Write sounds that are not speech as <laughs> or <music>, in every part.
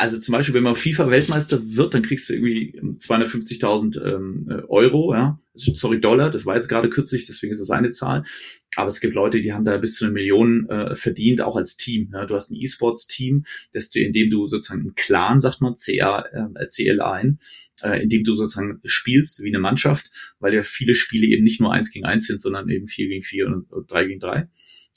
also zum Beispiel, wenn man FIFA-Weltmeister wird, dann kriegst du irgendwie 250.000 ähm, Euro, ja, sorry, Dollar, das war jetzt gerade kürzlich, deswegen ist das eine Zahl. Aber es gibt Leute, die haben da bis zu eine Million äh, verdient, auch als Team. Ja. Du hast ein E-Sports-Team, dass du, in dem du sozusagen einen Clan, sagt man, CA, äh, CL1, äh, in dem du sozusagen spielst wie eine Mannschaft, weil ja viele Spiele eben nicht nur eins gegen eins sind, sondern eben vier gegen vier und, und drei gegen drei.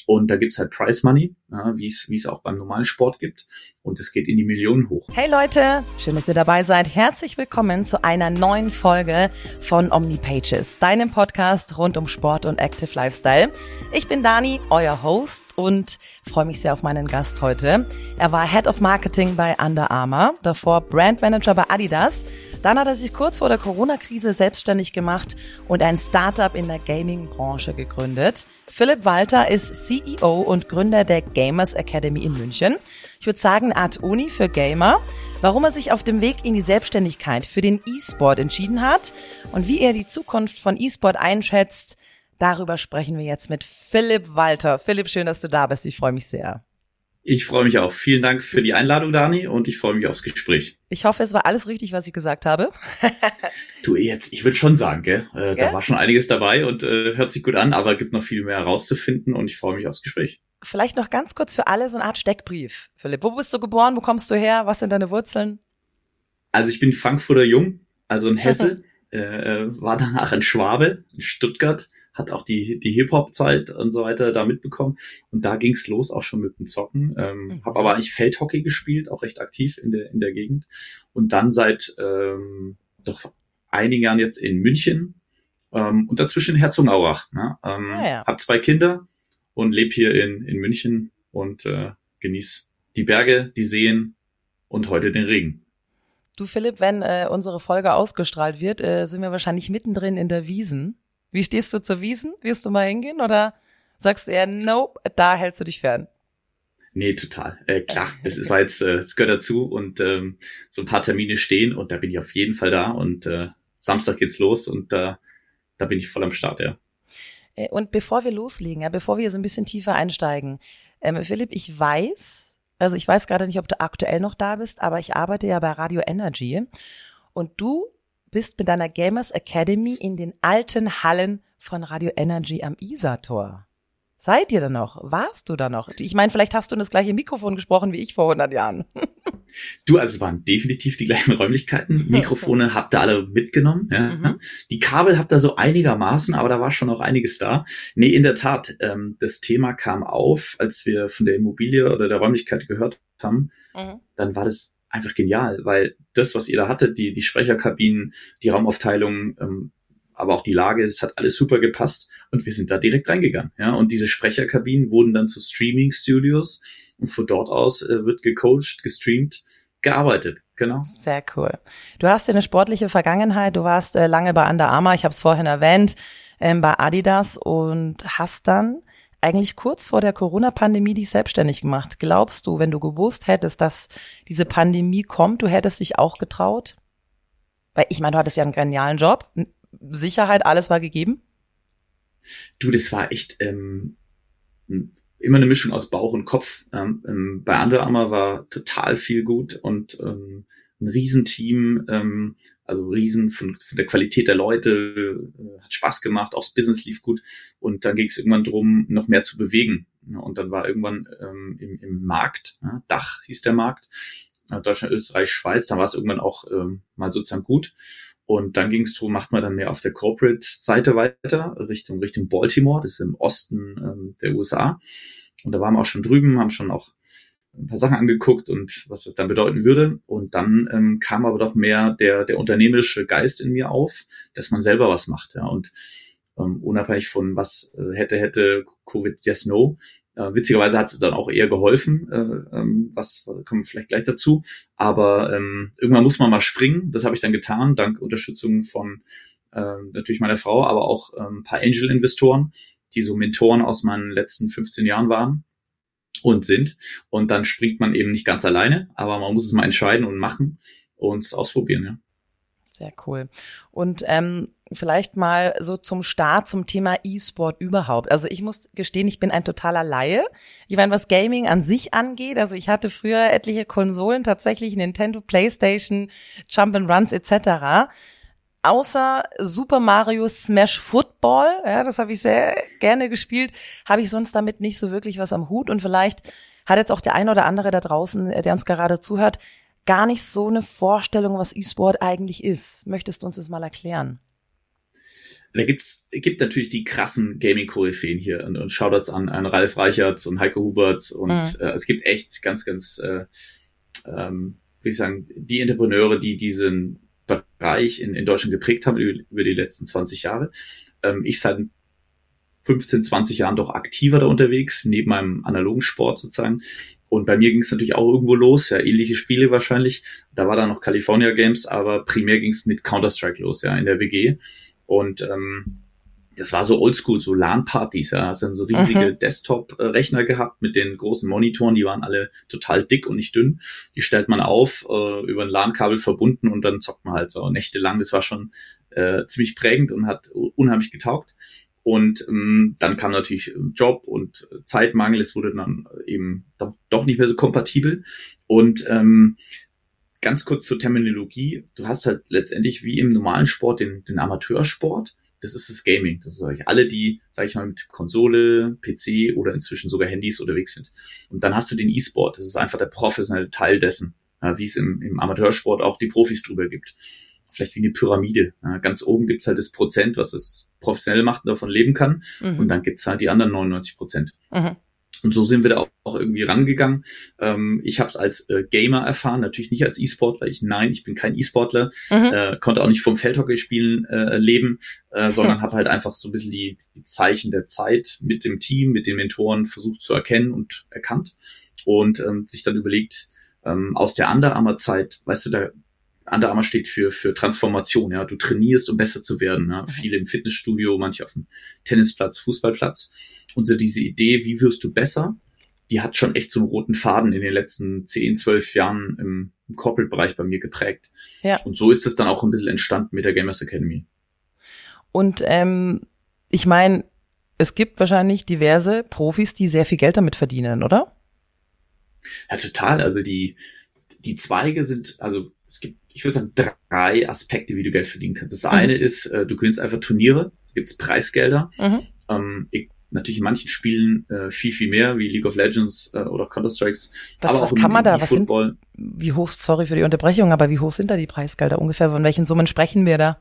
Und da gibt's halt Price Money, ja, wie es wie es auch beim normalen Sport gibt. Und es geht in die Millionen hoch. Hey Leute, schön, dass ihr dabei seid. Herzlich willkommen zu einer neuen Folge von OmniPages, deinem Podcast rund um Sport und Active Lifestyle. Ich bin Dani, euer Host und freue mich sehr auf meinen Gast heute. Er war Head of Marketing bei Under Armour, davor Brand Manager bei Adidas dann hat er sich kurz vor der Corona-Krise selbstständig gemacht und ein Startup in der Gaming-Branche gegründet. Philipp Walter ist CEO und Gründer der Gamers Academy in München. Ich würde sagen, eine Art Uni für Gamer. Warum er sich auf dem Weg in die Selbstständigkeit für den E-Sport entschieden hat und wie er die Zukunft von E-Sport einschätzt, darüber sprechen wir jetzt mit Philipp Walter. Philipp, schön, dass du da bist. Ich freue mich sehr. Ich freue mich auch. Vielen Dank für die Einladung, Dani, und ich freue mich aufs Gespräch. Ich hoffe, es war alles richtig, was ich gesagt habe. <laughs> du jetzt, ich würde schon sagen, gell? Äh, da war schon einiges dabei und äh, hört sich gut an, aber gibt noch viel mehr herauszufinden und ich freue mich aufs Gespräch. Vielleicht noch ganz kurz für alle so eine Art Steckbrief, Philipp. Wo bist du geboren? Wo kommst du her? Was sind deine Wurzeln? Also ich bin Frankfurter Jung, also in Hesse. Äh, äh, war danach in Schwabe, in Stuttgart, hat auch die, die Hip-Hop-Zeit und so weiter da mitbekommen. Und da ging's los, auch schon mit dem Zocken. Ähm, mhm. Habe aber eigentlich Feldhockey gespielt, auch recht aktiv in der, in der Gegend. Und dann seit ähm, doch einigen Jahren jetzt in München ähm, und dazwischen Herzogenaurach. Ne? Ähm, ah, ja. Hab zwei Kinder und lebe hier in, in München und äh, genieß die Berge, die Seen und heute den Regen. Du Philipp, wenn äh, unsere Folge ausgestrahlt wird, äh, sind wir wahrscheinlich mittendrin in der Wiesen. Wie stehst du zur Wiesen? Wirst du mal hingehen oder sagst du eher, nope, da hältst du dich fern? Nee, total. Äh, klar, das ist, war jetzt, äh, das gehört dazu und ähm, so ein paar Termine stehen und da bin ich auf jeden Fall da und äh, Samstag geht's los und äh, da bin ich voll am Start, ja. Äh, und bevor wir loslegen, ja, bevor wir so ein bisschen tiefer einsteigen, ähm, Philipp, ich weiß, also ich weiß gerade nicht, ob du aktuell noch da bist, aber ich arbeite ja bei Radio Energy und du bist mit deiner Gamers Academy in den alten Hallen von Radio Energy am Isar-Tor. Seid ihr da noch? Warst du da noch? Ich meine, vielleicht hast du in das gleiche Mikrofon gesprochen wie ich vor 100 Jahren. <laughs> Du, also es waren definitiv die gleichen Räumlichkeiten. Mikrofone <laughs> habt ihr alle mitgenommen. Ja. Mhm. Die Kabel habt ihr so einigermaßen, aber da war schon noch einiges da. Nee, in der Tat, ähm, das Thema kam auf, als wir von der Immobilie oder der Räumlichkeit gehört haben. Mhm. Dann war das einfach genial, weil das, was ihr da hattet, die, die Sprecherkabinen, die Raumaufteilung, ähm, aber auch die Lage, es hat alles super gepasst und wir sind da direkt reingegangen. Ja, und diese Sprecherkabinen wurden dann zu Streaming-Studios und von dort aus äh, wird gecoacht, gestreamt, gearbeitet. Genau. Sehr cool. Du hast ja eine sportliche Vergangenheit. Du warst äh, lange bei Under Armour, ich habe es vorhin erwähnt, ähm, bei Adidas und hast dann eigentlich kurz vor der Corona-Pandemie dich selbstständig gemacht. Glaubst du, wenn du gewusst hättest, dass diese Pandemie kommt, du hättest dich auch getraut? Weil ich meine, du hattest ja einen genialen Job, Sicherheit, alles war gegeben. Du, das war echt ähm, immer eine Mischung aus Bauch und Kopf. Ähm, ähm, bei Under Armour war total viel gut und ähm, ein Riesenteam, ähm, also Riesen von, von der Qualität der Leute, äh, hat Spaß gemacht, auch das Business lief gut und dann ging es irgendwann drum, noch mehr zu bewegen. Ja, und dann war irgendwann ähm, im, im Markt, ja, Dach hieß der Markt, Deutschland, Österreich, Schweiz, da war es irgendwann auch ähm, mal sozusagen gut. Und dann ging es drum, macht man dann mehr auf der Corporate-Seite weiter, Richtung, Richtung Baltimore, das ist im Osten ähm, der USA. Und da waren wir auch schon drüben, haben schon auch ein paar Sachen angeguckt und was das dann bedeuten würde. Und dann ähm, kam aber doch mehr der, der unternehmerische Geist in mir auf, dass man selber was macht. Ja. Und ähm, unabhängig von was äh, hätte, hätte Covid, yes, no. Äh, witzigerweise hat es dann auch eher geholfen, äh, ähm, was kommen wir vielleicht gleich dazu. Aber ähm, irgendwann muss man mal springen. Das habe ich dann getan, dank Unterstützung von äh, natürlich meiner Frau, aber auch ähm, paar Angel-Investoren, die so Mentoren aus meinen letzten 15 Jahren waren und sind. Und dann springt man eben nicht ganz alleine, aber man muss es mal entscheiden und machen und es ausprobieren, ja. Sehr cool. Und ähm, vielleicht mal so zum Start zum Thema E-Sport überhaupt. Also ich muss gestehen, ich bin ein totaler Laie. Ich meine, was Gaming an sich angeht, also ich hatte früher etliche Konsolen, tatsächlich Nintendo, PlayStation, Jump and Runs etc. Außer Super Mario Smash Football, ja, das habe ich sehr gerne gespielt, habe ich sonst damit nicht so wirklich was am Hut und vielleicht hat jetzt auch der ein oder andere da draußen, der uns gerade zuhört, gar nicht so eine Vorstellung, was E-Sport eigentlich ist. Möchtest du uns das mal erklären? Da gibt's gibt natürlich die krassen Gaming-Koryphäen hier und, und Shoutouts an, an Ralf Reichert und Heiko Hubert und mhm. äh, es gibt echt ganz, ganz, äh, ähm, wie ich sagen, die Entrepreneure, die diesen Bereich in, in Deutschland geprägt haben über, über die letzten 20 Jahre. Ähm, ich seit 15, 20 Jahren doch aktiver da unterwegs, neben meinem analogen Sport sozusagen. Und bei mir ging es natürlich auch irgendwo los, ja, ähnliche Spiele wahrscheinlich. Da war dann noch California Games, aber primär ging es mit Counter-Strike los, ja, in der WG. Und ähm, das war so oldschool, so LAN-Partys, ja. Hast dann so riesige Desktop-Rechner gehabt mit den großen Monitoren, die waren alle total dick und nicht dünn. Die stellt man auf, äh, über ein LAN-Kabel verbunden und dann zockt man halt so nächtelang. Das war schon äh, ziemlich prägend und hat unheimlich getaugt. Und ähm, dann kam natürlich Job und Zeitmangel. Es wurde dann eben doch, doch nicht mehr so kompatibel. Und ähm, ganz kurz zur Terminologie. Du hast halt letztendlich wie im normalen Sport den, den Amateursport. Das ist das Gaming. Das ist eigentlich alle, die, sag ich mal, mit Konsole, PC oder inzwischen sogar Handys unterwegs sind. Und dann hast du den E-Sport. Das ist einfach der professionelle Teil dessen, ja, wie es im, im Amateursport auch die Profis drüber gibt vielleicht wie eine Pyramide. Ja, ganz oben gibt's halt das Prozent, was es professionell macht und davon leben kann. Mhm. Und dann gibt's halt die anderen 99 Prozent. Mhm. Und so sind wir da auch, auch irgendwie rangegangen. Ähm, ich habe es als äh, Gamer erfahren, natürlich nicht als E-Sportler. Ich nein, ich bin kein E-Sportler, mhm. äh, konnte auch nicht vom Feldhockey spielen äh, leben, äh, <laughs> sondern mhm. habe halt einfach so ein bisschen die, die Zeichen der Zeit mit dem Team, mit den Mentoren versucht zu erkennen und erkannt und ähm, sich dann überlegt, ähm, aus der Under Armour Zeit, weißt du, da Under Armour steht für, für Transformation, ja. Du trainierst, um besser zu werden. Ja? Mhm. Viele im Fitnessstudio, manche auf dem Tennisplatz, Fußballplatz. Und so diese Idee, wie wirst du besser, die hat schon echt so einen roten Faden in den letzten 10, 12 Jahren im, im Corporate-Bereich bei mir geprägt. Ja. Und so ist es dann auch ein bisschen entstanden mit der Gamers Academy. Und ähm, ich meine, es gibt wahrscheinlich diverse Profis, die sehr viel Geld damit verdienen, oder? Ja, total. Also die, die Zweige sind, also es gibt, ich würde sagen, drei Aspekte, wie du Geld verdienen kannst. Das mhm. eine ist, äh, du gewinnst einfach Turniere, gibt's Preisgelder. Mhm. Ähm, ich, natürlich in manchen Spielen äh, viel, viel mehr, wie League of Legends äh, oder Counter-Strikes. Was, aber was kann man da? Was sind, wie hoch, sorry für die Unterbrechung, aber wie hoch sind da die Preisgelder ungefähr? Von welchen Summen sprechen wir da?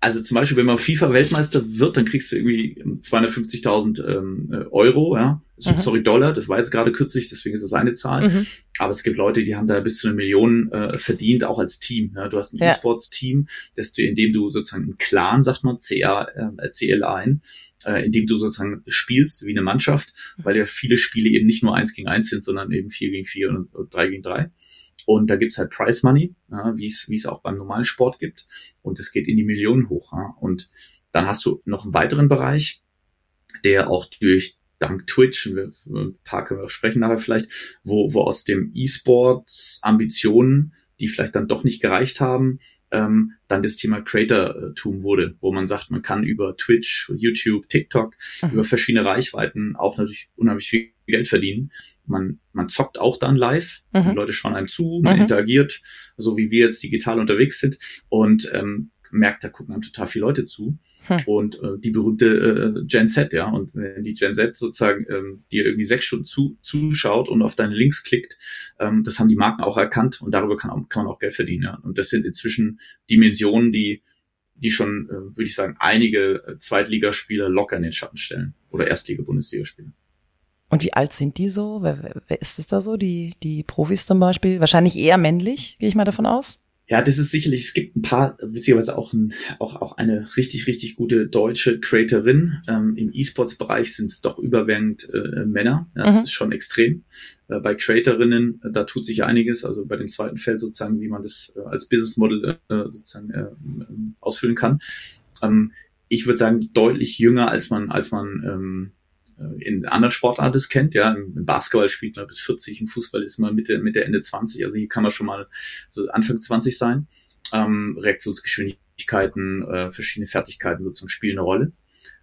Also zum Beispiel, wenn man FIFA-Weltmeister wird, dann kriegst du irgendwie 250.000 ähm, äh, Euro, ja. Mhm. Sorry, Dollar, das war jetzt gerade kürzlich, deswegen ist das eine Zahl. Mhm. Aber es gibt Leute, die haben da bis zu einer Million äh, verdient, auch als Team. Ja. Du hast ein ja. E-Sports-Team, dass du, indem du sozusagen einen Clan, sagt man, CA, äh, CLA ein, äh, indem du sozusagen spielst wie eine Mannschaft, weil ja viele Spiele eben nicht nur eins gegen eins sind, sondern eben vier gegen vier und, und drei gegen drei. Und da gibt's halt Price Money, ja, wie es auch beim normalen Sport gibt. Und es geht in die Millionen hoch. Ja. Und dann hast du noch einen weiteren Bereich, der auch durch dank Twitch, wir, ein paar können wir sprechen nachher vielleicht, wo, wo aus dem E-Sports Ambitionen, die vielleicht dann doch nicht gereicht haben, ähm, dann das Thema Creator-Tum wurde, wo man sagt, man kann über Twitch, YouTube, TikTok, mhm. über verschiedene Reichweiten auch natürlich unheimlich viel Geld verdienen. Man, man zockt auch dann live, mhm. die Leute schauen einem zu, man mhm. interagiert, so wie wir jetzt digital unterwegs sind und ähm, merkt, da gucken einem total viele Leute zu. Hm. Und äh, die berühmte äh, Gen Z, ja. Und wenn die Gen Z sozusagen ähm, dir irgendwie sechs Stunden zu, zuschaut und auf deine Links klickt, ähm, das haben die Marken auch erkannt und darüber kann, auch, kann man auch Geld verdienen, ja. Und das sind inzwischen Dimensionen, die die schon, äh, würde ich sagen, einige äh, Zweitligaspieler locker in den Schatten stellen. Oder Erstliga-Bundesligaspieler. Und wie alt sind die so? Wer, wer, ist es da so? Die, die Profis zum Beispiel? Wahrscheinlich eher männlich, gehe ich mal davon aus. Ja, das ist sicherlich, es gibt ein paar, witzigerweise auch, ein, auch, auch eine richtig, richtig gute deutsche Creatorin. Ähm, Im E-Sports-Bereich sind es doch überwiegend äh, Männer. Ja, das mhm. ist schon extrem. Äh, bei Creatorinnen, äh, da tut sich einiges. Also bei dem zweiten Feld sozusagen, wie man das äh, als Business Model äh, sozusagen äh, ausfüllen kann. Ähm, ich würde sagen, deutlich jünger, als man, als man ähm, äh, in anderen Sportarten es kennt. Ja, im Basketball spielt man bis 40, im Fußball ist man Mitte, Mitte, Ende 20. Also hier kann man schon mal so Anfang 20 sein. ähm, Reaktionsgeschwindigkeiten, äh, verschiedene Fertigkeiten sozusagen spielen eine Rolle.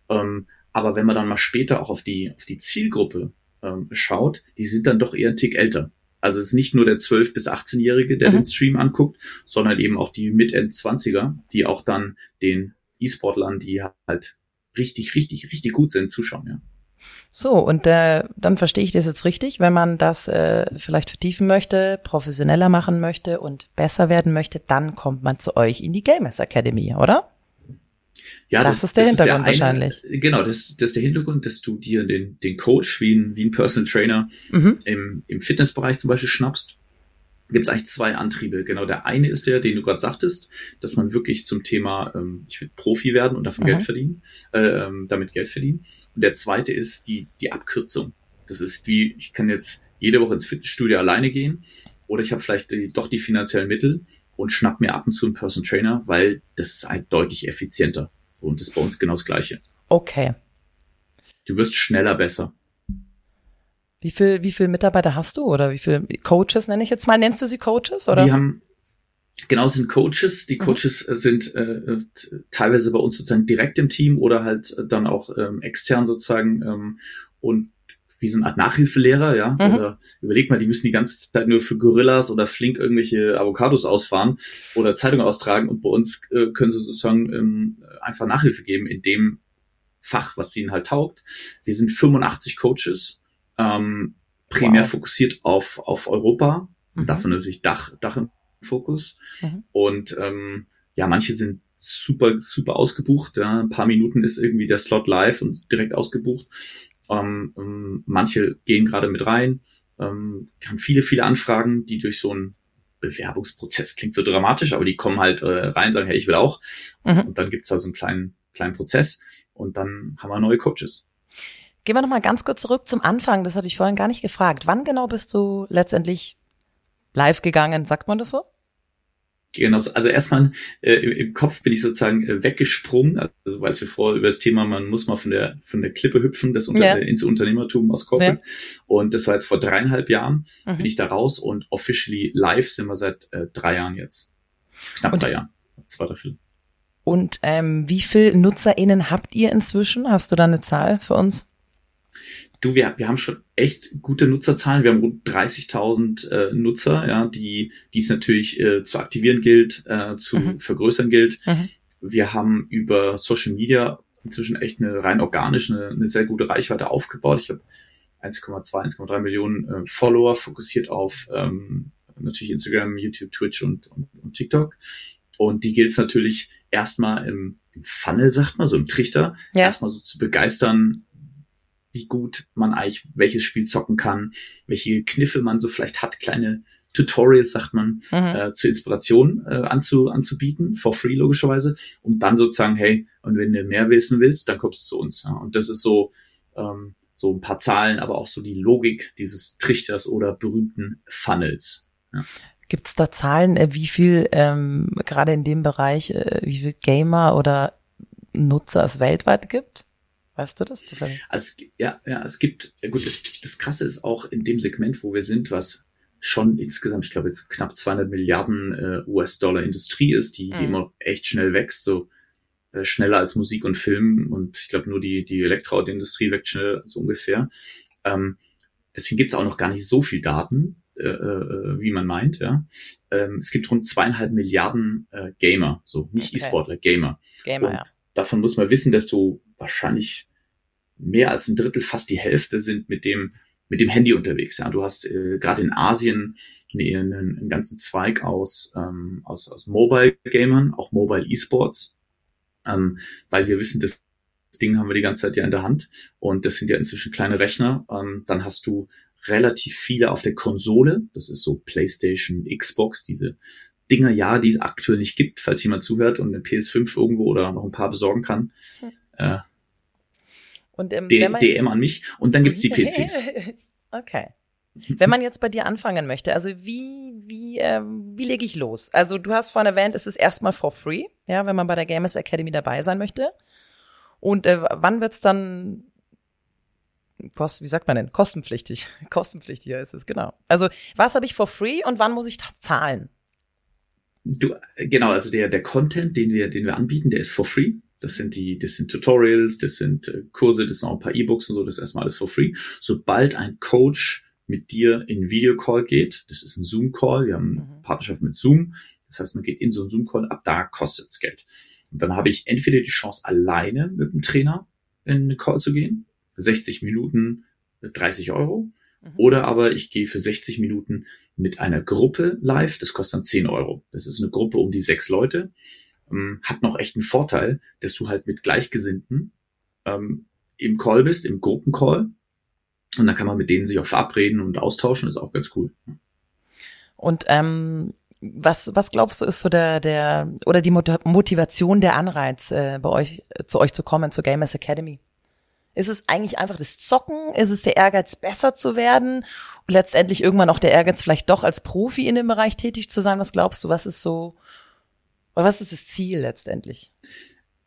Ähm, aber wenn man dann mal später auch auf die, auf die Zielgruppe ähm, schaut, die sind dann doch eher ein Tick älter. Also es ist nicht nur der 12- bis 18-Jährige, der mhm. den Stream anguckt, sondern eben auch die Mid-End-20er, die auch dann den E-Sportlern, die halt richtig, richtig, richtig gut sind, zuschauen, ja. So, und äh, dann verstehe ich das jetzt richtig, wenn man das äh, vielleicht vertiefen möchte, professioneller machen möchte und besser werden möchte, dann kommt man zu euch in die Gamers Academy, oder? Ja, das, das ist der das Hintergrund ist der eine, wahrscheinlich. Genau, das, das ist der Hintergrund, dass du dir den, den Coach wie ein, wie ein Personal Trainer mhm. im, im Fitnessbereich zum Beispiel schnappst. Gibt es eigentlich zwei Antriebe. Genau, der eine ist der, den du gerade sagtest, dass man wirklich zum Thema, ähm, ich will Profi werden und davon mhm. Geld verdienen, äh, damit Geld verdienen. Und der zweite ist die, die Abkürzung. Das ist wie, ich kann jetzt jede Woche ins Fitnessstudio alleine gehen oder ich habe vielleicht die, doch die finanziellen Mittel und schnapp mir ab und zu einen Personal Trainer, weil das ist halt deutlich effizienter. Und das ist bei uns genau das Gleiche. Okay. Du wirst schneller besser. Wie viel, wie viel Mitarbeiter hast du oder wie viele Coaches nenne ich jetzt mal? Nennst du sie Coaches oder? Wir haben, genau, sind Coaches. Die mhm. Coaches mhm. sind äh, teilweise bei uns sozusagen direkt im Team oder halt dann auch ähm, extern sozusagen ähm, und wie so eine Art Nachhilfelehrer, ja. Mhm. Oder überleg mal, die müssen die ganze Zeit nur für Gorillas oder Flink irgendwelche Avocados ausfahren oder Zeitungen austragen und bei uns äh, können sie sozusagen ähm, einfach Nachhilfe geben in dem Fach, was ihnen halt taugt. Wir sind 85 Coaches, ähm, primär wow. fokussiert auf, auf Europa, mhm. davon natürlich Dach, Dach im Fokus. Mhm. Und ähm, ja, manche sind super, super ausgebucht. Ja. Ein paar Minuten ist irgendwie der Slot live und direkt ausgebucht. Ähm, manche gehen gerade mit rein, ähm, haben viele, viele Anfragen, die durch so einen Bewerbungsprozess klingt so dramatisch, aber die kommen halt äh, rein, sagen, hey, ich will auch. Mhm. Und dann gibt's da so einen kleinen, kleinen Prozess und dann haben wir neue Coaches. Gehen wir nochmal ganz kurz zurück zum Anfang. Das hatte ich vorhin gar nicht gefragt. Wann genau bist du letztendlich live gegangen? Sagt man das so? Genau, also erstmal äh, im Kopf bin ich sozusagen äh, weggesprungen, also weil wir vorher über das Thema, man muss mal von der von der Klippe hüpfen, das unter, ja. ins Unternehmertum aus Corporate. Ja. Und das war jetzt vor dreieinhalb Jahren, mhm. bin ich da raus und officially live sind wir seit äh, drei Jahren jetzt. Knapp und, drei Jahren. Zwei, vier. Und ähm, wie viel NutzerInnen habt ihr inzwischen? Hast du da eine Zahl für uns? Du, wir, wir haben schon echt gute Nutzerzahlen. Wir haben rund 30.000 äh, Nutzer, ja, die, die es natürlich äh, zu aktivieren gilt, äh, zu mhm. vergrößern gilt. Mhm. Wir haben über Social Media inzwischen echt eine rein organische, eine, eine sehr gute Reichweite aufgebaut. Ich habe 1,2, 1,3 Millionen äh, Follower fokussiert auf ähm, natürlich Instagram, YouTube, Twitch und, und, und TikTok. Und die gilt es natürlich erstmal im, im Funnel, sagt man, so im Trichter, ja. erstmal so zu begeistern, wie gut man eigentlich welches Spiel zocken kann, welche Kniffe man so vielleicht hat, kleine Tutorials, sagt man, mhm. äh, zur Inspiration äh, anzu, anzubieten, for free logischerweise, und dann sozusagen, hey, und wenn du mehr wissen willst, dann kommst du zu uns. Ja. Und das ist so, ähm, so ein paar Zahlen, aber auch so die Logik dieses Trichters oder berühmten Funnels. Ja. Gibt es da Zahlen, äh, wie viel ähm, gerade in dem Bereich, äh, wie viel Gamer oder Nutzer es weltweit gibt? Weißt du das zufällig? Also, ja, ja, es gibt, gut, das, das Krasse ist auch in dem Segment, wo wir sind, was schon insgesamt, ich glaube jetzt knapp 200 Milliarden äh, US-Dollar Industrie ist, die, mhm. die immer echt schnell wächst, so äh, schneller als Musik und Film und ich glaube nur die, die Elektroautoindustrie wächst schnell so ungefähr. Ähm, deswegen gibt es auch noch gar nicht so viel Daten, äh, äh, wie man meint. Ja. Ähm, es gibt rund zweieinhalb Milliarden äh, Gamer, so nicht okay. E-Sportler, Gamer. Gamer, und ja. Davon muss man wissen, dass du wahrscheinlich mehr als ein Drittel, fast die Hälfte sind mit dem mit dem Handy unterwegs. Ja, du hast äh, gerade in Asien einen, einen ganzen Zweig aus ähm, aus, aus Mobile Gamern, auch Mobile E-Sports, ähm, weil wir wissen, das Ding haben wir die ganze Zeit ja in der Hand und das sind ja inzwischen kleine Rechner. Ähm, dann hast du relativ viele auf der Konsole, das ist so PlayStation, Xbox, diese Dinger, ja, die es aktuell nicht gibt, falls jemand zuhört und eine PS5 irgendwo oder noch ein paar besorgen kann. Hm. Äh, und ähm, D DM an mich und dann gibt's die <laughs> PCs. okay. Wenn man jetzt bei dir anfangen möchte, also wie, wie, ähm, wie lege ich los? Also du hast vorhin erwähnt, es ist erstmal for free, ja, wenn man bei der Gamers Academy dabei sein möchte. Und äh, wann wird's dann Kost, wie sagt man denn? Kostenpflichtig. <laughs> Kostenpflichtiger ist es, genau. Also, was habe ich for free und wann muss ich zahlen? Du, genau, also der, der Content, den wir, den wir anbieten, der ist for free. Das sind die, das sind Tutorials, das sind äh, Kurse, das sind auch ein paar E-Books und so, das ist erstmal alles for free. Sobald ein Coach mit dir in Videocall geht, das ist ein Zoom-Call, wir haben eine mhm. Partnerschaft mit Zoom, das heißt, man geht in so einen Zoom-Call, ab da kostet es Geld. Und dann habe ich entweder die Chance, alleine mit dem Trainer in einen Call zu gehen, 60 Minuten, 30 Euro, mhm. oder aber ich gehe für 60 Minuten mit einer Gruppe live, das kostet dann 10 Euro. Das ist eine Gruppe um die sechs Leute, ähm, hat noch echt einen Vorteil, dass du halt mit Gleichgesinnten ähm, im Call bist, im Gruppencall, und dann kann man mit denen sich auch verabreden und austauschen, das ist auch ganz cool. Und ähm, was, was glaubst du, ist so der, der, oder die Motivation, der Anreiz, äh, bei euch, zu euch zu kommen, zur Gamers Academy? Ist es eigentlich einfach das Zocken? Ist es der Ehrgeiz, besser zu werden? Und letztendlich irgendwann auch der Ehrgeiz, vielleicht doch als Profi in dem Bereich tätig zu sein? Was glaubst du? Was ist so, was ist das Ziel letztendlich?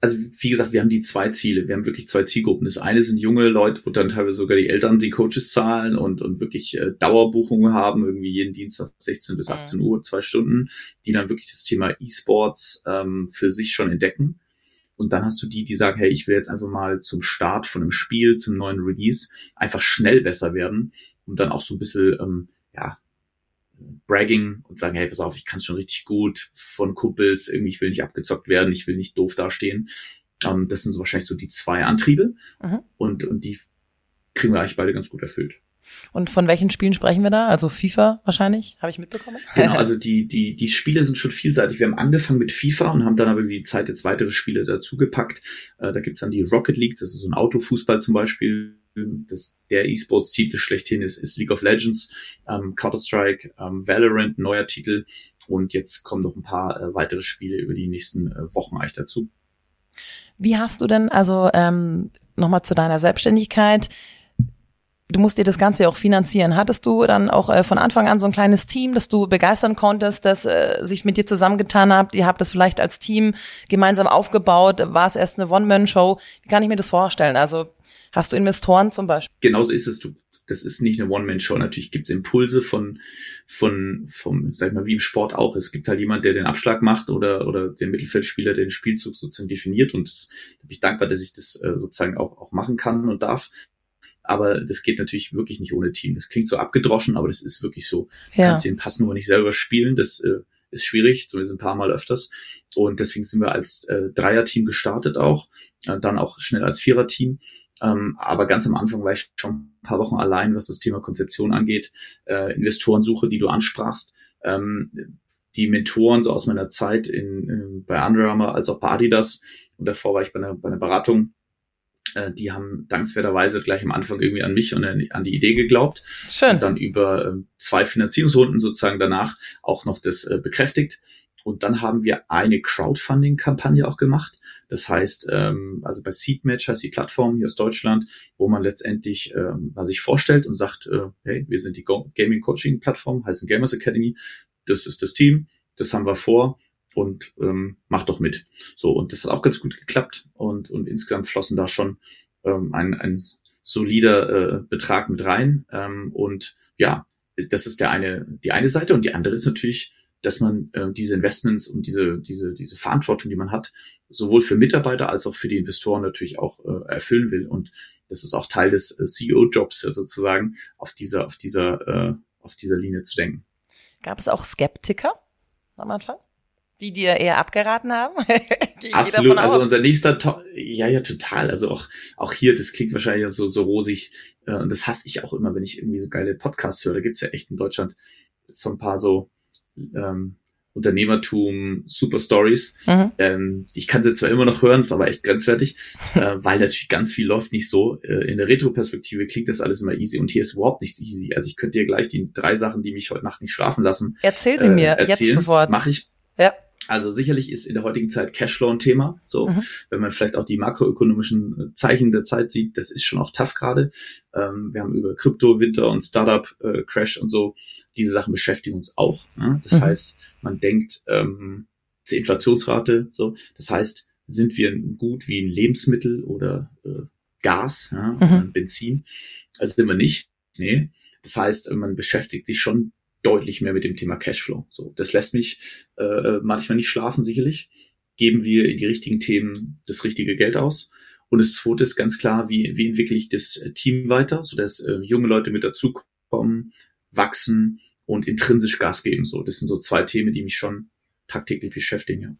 also wie gesagt, wir haben die zwei Ziele. Wir haben wirklich zwei Zielgruppen. Das eine sind junge Leute, wo dann teilweise sogar die Eltern die Coaches zahlen und, und wirklich äh, Dauerbuchungen haben, irgendwie jeden Dienstag 16 bis 18 Uhr, zwei Stunden, die dann wirklich das Thema E-Sports ähm, für sich schon entdecken. Und dann hast du die, die sagen, hey, ich will jetzt einfach mal zum Start von einem Spiel, zum neuen Release, einfach schnell besser werden und dann auch so ein bisschen, ähm, ja, Bragging und sagen, hey, pass auf, ich kann es schon richtig gut von Kumpels, irgendwie, ich will nicht abgezockt werden, ich will nicht doof dastehen. Ähm, das sind so wahrscheinlich so die zwei Antriebe mhm. und, und die kriegen wir eigentlich beide ganz gut erfüllt. Und von welchen Spielen sprechen wir da? Also FIFA wahrscheinlich, habe ich mitbekommen. Genau, <laughs> also die, die, die Spiele sind schon vielseitig. Wir haben angefangen mit FIFA und haben dann aber über die Zeit jetzt weitere Spiele dazugepackt. Äh, da gibt's dann die Rocket League, das ist so ein Autofußball zum Beispiel das, der E-Sports-Titel schlechthin ist, ist League of Legends, ähm, Counter-Strike, ähm, Valorant, neuer Titel und jetzt kommen noch ein paar äh, weitere Spiele über die nächsten äh, Wochen eigentlich dazu. Wie hast du denn, also ähm, nochmal zu deiner Selbstständigkeit, du musst dir das Ganze ja auch finanzieren. Hattest du dann auch äh, von Anfang an so ein kleines Team, das du begeistern konntest, das äh, sich mit dir zusammengetan habt? Ihr habt das vielleicht als Team gemeinsam aufgebaut? War es erst eine One-Man-Show? Wie kann ich mir das vorstellen? Also Hast du Investoren zum Beispiel? Genauso ist es. Du, das ist nicht eine One-Man-Show. Natürlich gibt es Impulse von, von, vom, sag ich mal, wie im Sport auch. Es gibt halt jemand, der den Abschlag macht oder, oder der Mittelfeldspieler, der den Spielzug sozusagen definiert. Und das, da bin ich dankbar, dass ich das äh, sozusagen auch, auch machen kann und darf. Aber das geht natürlich wirklich nicht ohne Team. Das klingt so abgedroschen, aber das ist wirklich so. Du ja. kannst den Pass nur nicht selber spielen. Das äh, ist schwierig, zumindest ein paar Mal öfters. Und deswegen sind wir als äh, Dreier-Team gestartet auch, äh, dann auch schnell als Vierer-Team ähm, aber ganz am Anfang war ich schon ein paar Wochen allein, was das Thema Konzeption angeht, äh, Investorensuche, die du ansprachst. Ähm, die Mentoren so aus meiner Zeit in, in, bei Under Armour als auch bei Adidas und davor war ich bei einer, bei einer Beratung, äh, die haben dankenswerterweise gleich am Anfang irgendwie an mich und an die Idee geglaubt. Schön. Und dann über äh, zwei Finanzierungsrunden sozusagen danach auch noch das äh, bekräftigt. Und dann haben wir eine Crowdfunding-Kampagne auch gemacht. Das heißt, ähm, also bei Seedmatch heißt die Plattform hier aus Deutschland, wo man letztendlich ähm, sich vorstellt und sagt, äh, hey, wir sind die Gaming Coaching Plattform, heißt Gamers Academy, das ist das Team, das haben wir vor und ähm, macht doch mit. So, und das hat auch ganz gut geklappt und, und insgesamt flossen da schon ähm, ein, ein solider äh, Betrag mit rein. Ähm, und ja, das ist der eine, die eine Seite und die andere ist natürlich dass man äh, diese Investments und diese, diese, diese Verantwortung, die man hat, sowohl für Mitarbeiter als auch für die Investoren natürlich auch äh, erfüllen will. Und das ist auch Teil des äh, CEO-Jobs sozusagen, auf dieser, auf dieser, äh, auf dieser Linie zu denken. Gab es auch Skeptiker am Anfang? Die dir eher abgeraten haben? <laughs> Absolut, also unser nächster, to ja, ja, total. Also auch, auch hier, das klingt wahrscheinlich so, so rosig, äh, und das hasse ich auch immer, wenn ich irgendwie so geile Podcasts höre. Da gibt's ja echt in Deutschland so ein paar so ähm, Unternehmertum, Super Stories. Mhm. Ähm, ich kann sie zwar immer noch hören, ist aber echt grenzwertig, äh, <laughs> weil natürlich ganz viel läuft nicht so. Äh, in der Retro-Perspektive klingt das alles immer easy und hier ist überhaupt nichts easy. Also ich könnte dir gleich die drei Sachen, die mich heute Nacht nicht schlafen lassen. Erzähl sie äh, mir erzählen. jetzt sofort. Mach ich. Ja. Also sicherlich ist in der heutigen Zeit Cashflow ein Thema. So, mhm. wenn man vielleicht auch die makroökonomischen Zeichen der Zeit sieht, das ist schon auch tough gerade. Ähm, wir haben über Krypto, Winter und Startup äh, Crash und so. Diese Sachen beschäftigen uns auch. Ne? Das mhm. heißt, man denkt, ähm, die Inflationsrate, so. Das heißt, sind wir gut wie ein Lebensmittel oder äh, Gas, ja, mhm. Benzin? Also sind wir nicht. Nee. Das heißt, man beschäftigt sich schon deutlich mehr mit dem Thema Cashflow. So, das lässt mich äh, manchmal nicht schlafen, sicherlich. Geben wir in die richtigen Themen das richtige Geld aus. Und das zweite ist ganz klar, wie, wie entwickle ich das Team weiter, sodass äh, junge Leute mit dazukommen, wachsen und intrinsisch Gas geben. So, das sind so zwei Themen, die mich schon tagtäglich beschäftigen. Ja.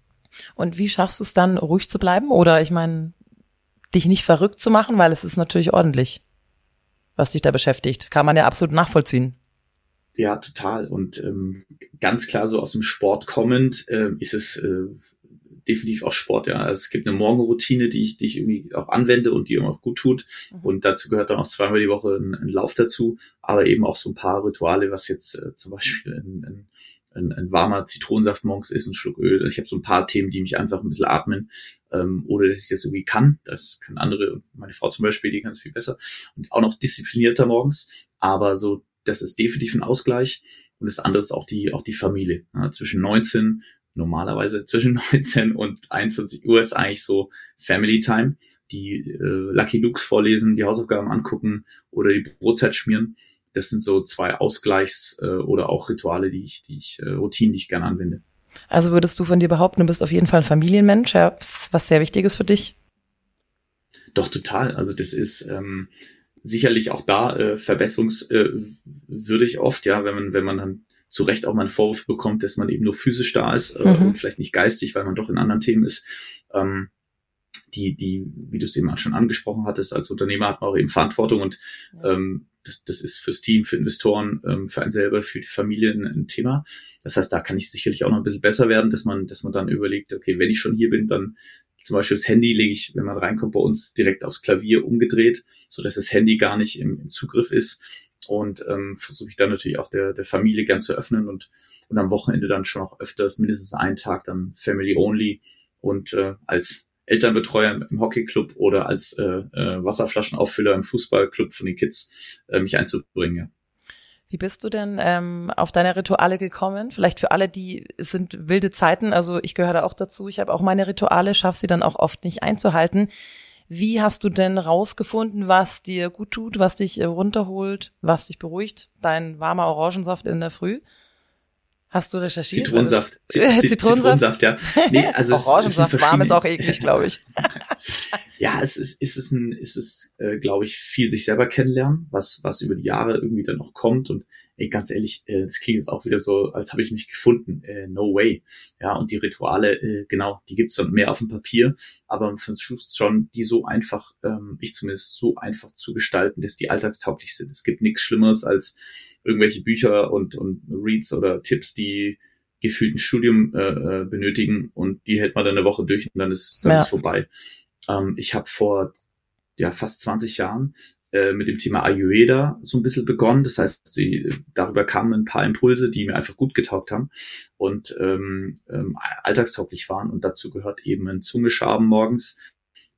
Und wie schaffst du es dann, ruhig zu bleiben? Oder ich meine, dich nicht verrückt zu machen, weil es ist natürlich ordentlich, was dich da beschäftigt. Kann man ja absolut nachvollziehen. Ja, total. Und ähm, ganz klar so aus dem Sport kommend äh, ist es äh, definitiv auch Sport, ja. Also es gibt eine Morgenroutine, die ich, die ich irgendwie auch anwende und die irgendwie auch gut tut. Mhm. Und dazu gehört dann auch zweimal die Woche ein, ein, Lauf dazu, aber eben auch so ein paar Rituale, was jetzt äh, zum Beispiel ein, ein, ein, ein warmer Zitronensaft morgens ist, ein Schluck Öl. Also ich habe so ein paar Themen, die mich einfach ein bisschen atmen, ähm, ohne dass ich das irgendwie kann. Das kann andere, meine Frau zum Beispiel, die kann es viel besser. Und auch noch disziplinierter morgens. Aber so, das ist definitiv ein Ausgleich. Und das andere ist auch die, auch die Familie. Ja, zwischen 19 normalerweise zwischen <laughs> 19 und 21 Uhr ist eigentlich so Family Time, die äh, Lucky Lukes vorlesen, die Hausaufgaben angucken oder die Brotzeit schmieren. Das sind so zwei Ausgleichs- äh, oder auch Rituale, die ich, die ich, äh, Routinen, die ich gerne anwende. Also würdest du von dir behaupten, du bist auf jeden Fall ein Familienmensch, ja, was sehr wichtig ist für dich? Doch, total. Also das ist ähm, sicherlich auch da äh, verbesserungswürdig äh, oft, ja, wenn man, wenn man dann zu Recht auch mal einen Vorwurf bekommt, dass man eben nur physisch da ist äh, mhm. und vielleicht nicht geistig, weil man doch in anderen Themen ist. Ähm, die, die, wie du es eben schon angesprochen hattest, als Unternehmer hat man auch eben Verantwortung und ähm, das, das ist fürs Team, für Investoren, ähm, für einen selber, für die Familie ein, ein, Thema. Das heißt, da kann ich sicherlich auch noch ein bisschen besser werden, dass man, dass man dann überlegt, okay, wenn ich schon hier bin, dann zum Beispiel das Handy lege ich, wenn man reinkommt, bei uns direkt aufs Klavier umgedreht, so dass das Handy gar nicht im, im Zugriff ist und ähm, versuche ich dann natürlich auch der, der Familie gern zu öffnen und, und am Wochenende dann schon auch öfters mindestens einen Tag dann Family Only und äh, als Elternbetreuer im Hockeyclub oder als äh, äh, Wasserflaschenauffüller im Fußballclub von den Kids äh, mich einzubringen. Ja. Wie bist du denn ähm, auf deine Rituale gekommen? Vielleicht für alle, die es sind wilde Zeiten, also ich gehöre da auch dazu. Ich habe auch meine Rituale, schaffe sie dann auch oft nicht einzuhalten. Wie hast du denn rausgefunden, was dir gut tut, was dich äh, runterholt, was dich beruhigt? Dein warmer Orangensaft in der Früh? Hast du recherchiert? Zitronensaft. <laughs> Zitronensaft, Zitronensaft ja. Nee, <laughs> also Orangensaft ist warm ist auch eklig, glaube ich. <laughs> ja, es ist, ist es ein, ist es, äh, glaube ich, viel sich selber kennenlernen, was, was über die Jahre irgendwie dann noch kommt und ey, ganz ehrlich, äh, das klingt jetzt auch wieder so, als habe ich mich gefunden. Äh, no way. Ja, und die Rituale, äh, genau, die gibt's dann mehr auf dem Papier, aber man versucht schon, die so einfach, ähm, ich zumindest so einfach zu gestalten, dass die alltagstauglich sind. Es gibt nichts Schlimmeres als irgendwelche Bücher und, und Reads oder Tipps, die gefühlt ein Studium äh, äh, benötigen und die hält man dann eine Woche durch und dann ist dann ja. ist vorbei. Ähm, ich habe vor ja fast 20 Jahren äh, mit dem Thema Ayurveda so ein bisschen begonnen. Das heißt, sie, darüber kamen ein paar Impulse, die mir einfach gut getaugt haben und ähm, ähm, alltagstauglich waren. Und dazu gehört eben ein Zungeschaben morgens.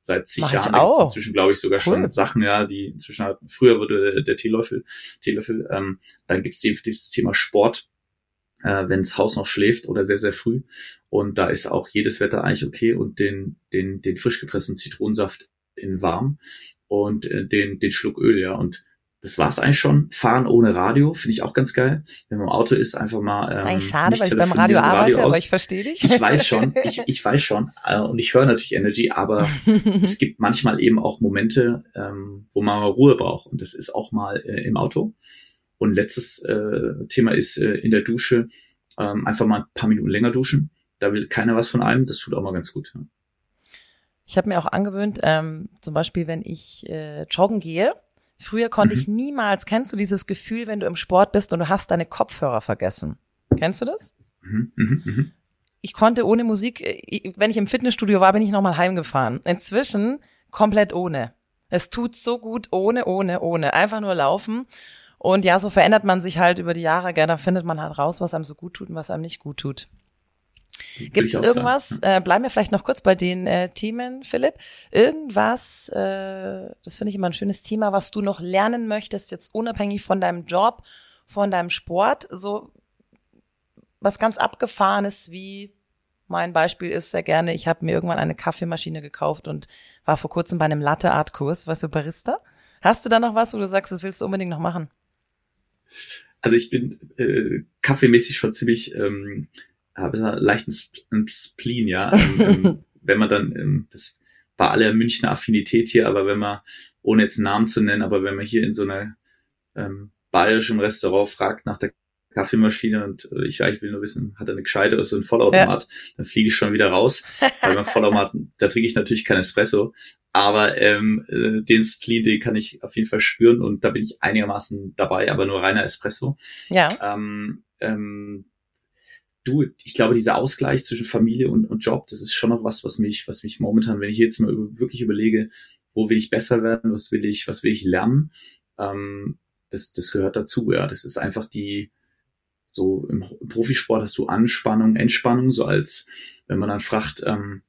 Seit zig Mach Jahren gibt inzwischen, glaube ich, sogar cool. schon Sachen, ja, die inzwischen halt, früher wurde der, Teelöffel, Teelöffel, ähm, dann gibt es das Thema Sport, äh, wenn das Haus noch schläft oder sehr, sehr früh. Und da ist auch jedes Wetter eigentlich okay und den, den, den frisch gepressten Zitronensaft in warm und äh, den, den Schluck Öl, ja. Und das war's eigentlich schon. Fahren ohne Radio finde ich auch ganz geil. Wenn man im Auto ist, einfach mal. Ähm, das ist eigentlich schade, weil ich beim Radio arbeite, Radio aber ich verstehe dich. Ich weiß schon, <laughs> ich, ich weiß schon. Äh, und ich höre natürlich Energy, aber es gibt manchmal eben auch Momente, ähm, wo man mal Ruhe braucht. Und das ist auch mal äh, im Auto. Und letztes äh, Thema ist äh, in der Dusche ähm, einfach mal ein paar Minuten länger duschen. Da will keiner was von einem. Das tut auch mal ganz gut. Ja. Ich habe mir auch angewöhnt, ähm, zum Beispiel, wenn ich äh, joggen gehe, früher konnte mhm. ich niemals, kennst du dieses Gefühl, wenn du im Sport bist und du hast deine Kopfhörer vergessen? Kennst du das? Mhm, mh, mh. Ich konnte ohne Musik, äh, wenn ich im Fitnessstudio war, bin ich nochmal heimgefahren. Inzwischen komplett ohne. Es tut so gut ohne, ohne, ohne. Einfach nur laufen. Und ja, so verändert man sich halt über die Jahre. Gerne findet man halt raus, was einem so gut tut und was einem nicht gut tut. Gibt es irgendwas, äh, bleiben wir vielleicht noch kurz bei den äh, Themen, Philipp, irgendwas, äh, das finde ich immer ein schönes Thema, was du noch lernen möchtest, jetzt unabhängig von deinem Job, von deinem Sport, so was ganz abgefahrenes wie mein Beispiel ist sehr gerne, ich habe mir irgendwann eine Kaffeemaschine gekauft und war vor kurzem bei einem Latte-Art-Kurs, weißt du, Barista. Hast du da noch was, wo du sagst, das willst du unbedingt noch machen? Also ich bin äh, kaffeemäßig schon ziemlich, ähm, habe da leichten Spleen, ja. Ähm, ähm, <laughs> wenn man dann, ähm, das war alle Münchner Affinität hier, aber wenn man, ohne jetzt einen Namen zu nennen, aber wenn man hier in so einer ähm, bayerischen Restaurant fragt nach der Kaffeemaschine und äh, ich eigentlich will nur wissen, hat er eine gescheite oder so ein Vollautomat, ja. dann fliege ich schon wieder raus. Weil beim Vollautomat, <laughs> da trinke ich natürlich kein Espresso, aber ähm, äh, den Spleen, den kann ich auf jeden Fall spüren und da bin ich einigermaßen dabei, aber nur reiner Espresso. Ja. Ähm, ähm, du, ich glaube, dieser Ausgleich zwischen Familie und, und Job, das ist schon noch was, was mich, was mich momentan, wenn ich jetzt mal wirklich überlege, wo will ich besser werden, was will ich, was will ich lernen, ähm, das, das gehört dazu, ja. Das ist einfach die, so im Profisport hast du Anspannung, Entspannung, so als wenn man dann fragt, ähm,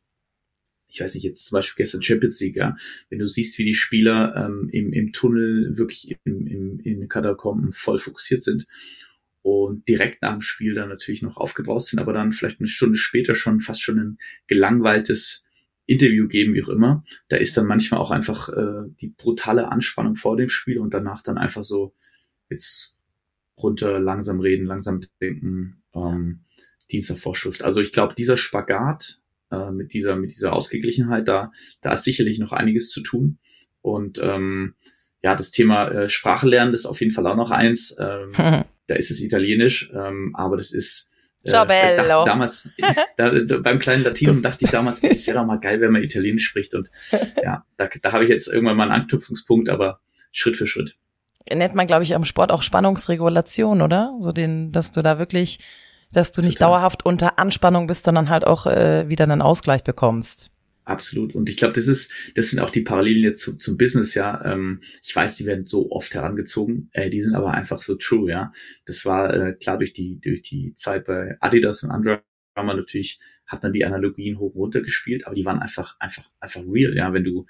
ich weiß nicht, jetzt zum Beispiel gestern Champions League, ja, wenn du siehst, wie die Spieler ähm, im, im Tunnel wirklich im, im, in Katakomben voll fokussiert sind und direkt nach dem Spiel dann natürlich noch aufgebraust sind, aber dann vielleicht eine Stunde später schon fast schon ein gelangweiltes Interview geben, wie auch immer. Da ist dann manchmal auch einfach äh, die brutale Anspannung vor dem Spiel und danach dann einfach so jetzt runter, langsam reden, langsam denken, ähm, Dienstagvorschrift. Also ich glaube, dieser Spagat äh, mit dieser mit dieser Ausgeglichenheit, da da ist sicherlich noch einiges zu tun. Und ähm, ja, das Thema äh, Sprache lernen, ist auf jeden Fall auch noch eins. Ähm, <laughs> da ist es Italienisch, ähm, aber das ist äh, Ciao, bello. Ich dachte damals, <laughs> da, da, beim kleinen Latinum dachte ich damals, es wäre doch mal geil, wenn man Italienisch spricht. Und ja, da, da habe ich jetzt irgendwann mal einen Anknüpfungspunkt, aber Schritt für Schritt. Nennt man, glaube ich, am Sport auch Spannungsregulation, oder? So den, dass du da wirklich, dass du nicht Total. dauerhaft unter Anspannung bist, sondern halt auch äh, wieder einen Ausgleich bekommst. Absolut. Und ich glaube, das ist, das sind auch die Parallelen jetzt zu, zum Business, ja. Ähm, ich weiß, die werden so oft herangezogen, äh, die sind aber einfach so true, ja. Das war äh, klar durch die, durch die Zeit bei Adidas und Under Armour natürlich hat man die Analogien hoch und runter gespielt, aber die waren einfach, einfach, einfach real, ja. Wenn du,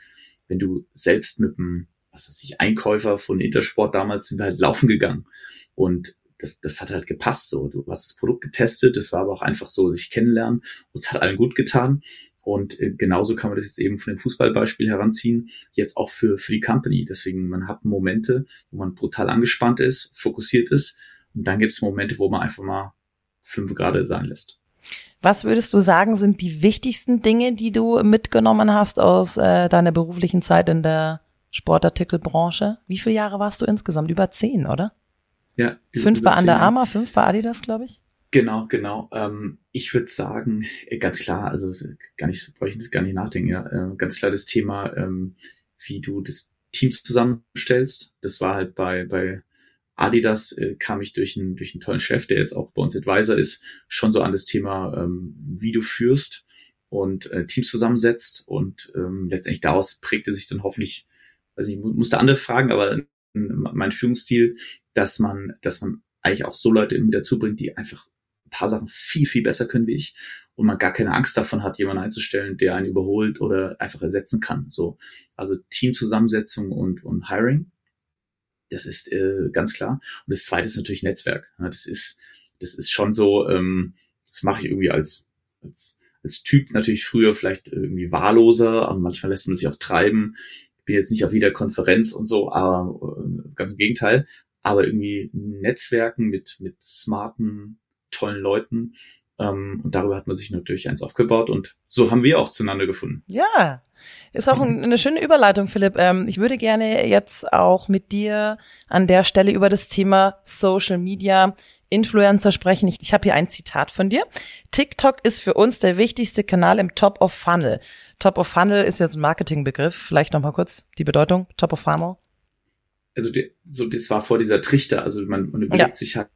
wenn du selbst mit einem, was weiß ich, Einkäufer von Intersport damals sind wir halt laufen gegangen und das, das hat halt gepasst so. Du hast das Produkt getestet, das war aber auch einfach so sich kennenlernen und es hat allen gut getan. Und äh, genauso kann man das jetzt eben von dem Fußballbeispiel heranziehen, jetzt auch für, für die Company. Deswegen, man hat Momente, wo man brutal angespannt ist, fokussiert ist. Und dann gibt es Momente, wo man einfach mal fünf Grad sein lässt. Was würdest du sagen, sind die wichtigsten Dinge, die du mitgenommen hast aus äh, deiner beruflichen Zeit in der Sportartikelbranche? Wie viele Jahre warst du insgesamt? Über zehn, oder? Ja. Fünf bei Under Armour, fünf bei Adidas, glaube ich. Genau, genau. Ähm, ich würde sagen, äh, ganz klar, also gar nicht, brauche ich gar nicht nachdenken, ja, äh, ganz klar das Thema, ähm, wie du das Team zusammenstellst. Das war halt bei, bei Adidas äh, kam ich durch einen, durch einen tollen Chef, der jetzt auch bei uns Advisor ist, schon so an das Thema, ähm, wie du führst und äh, Teams zusammensetzt und ähm, letztendlich daraus prägte sich dann hoffentlich, also ich musste andere fragen, aber mein Führungsstil, dass man, dass man eigentlich auch so Leute mit dazu bringt, die einfach ein paar Sachen viel, viel besser können wie ich und man gar keine Angst davon hat, jemanden einzustellen, der einen überholt oder einfach ersetzen kann. So, also Teamzusammensetzung und, und Hiring, das ist äh, ganz klar. Und das zweite ist natürlich Netzwerk. Das ist, das ist schon so, ähm, das mache ich irgendwie als, als, als Typ natürlich früher vielleicht irgendwie wahlloser, aber manchmal lässt man sich auch treiben. Ich bin jetzt nicht auf jeder Konferenz und so, aber äh, ganz im Gegenteil. Aber irgendwie Netzwerken mit, mit smarten, tollen Leuten. Ähm, und darüber hat man sich natürlich eins aufgebaut und so haben wir auch zueinander gefunden. Ja, ist auch eine schöne Überleitung, Philipp. Ähm, ich würde gerne jetzt auch mit dir an der Stelle über das Thema Social Media Influencer sprechen. Ich, ich habe hier ein Zitat von dir. TikTok ist für uns der wichtigste Kanal im Top of Funnel. Top of Funnel ist jetzt ein Marketingbegriff. Vielleicht noch mal kurz die Bedeutung. Top of Funnel also die, so das war vor dieser Trichter, also man, man überlegt ja, sich halt,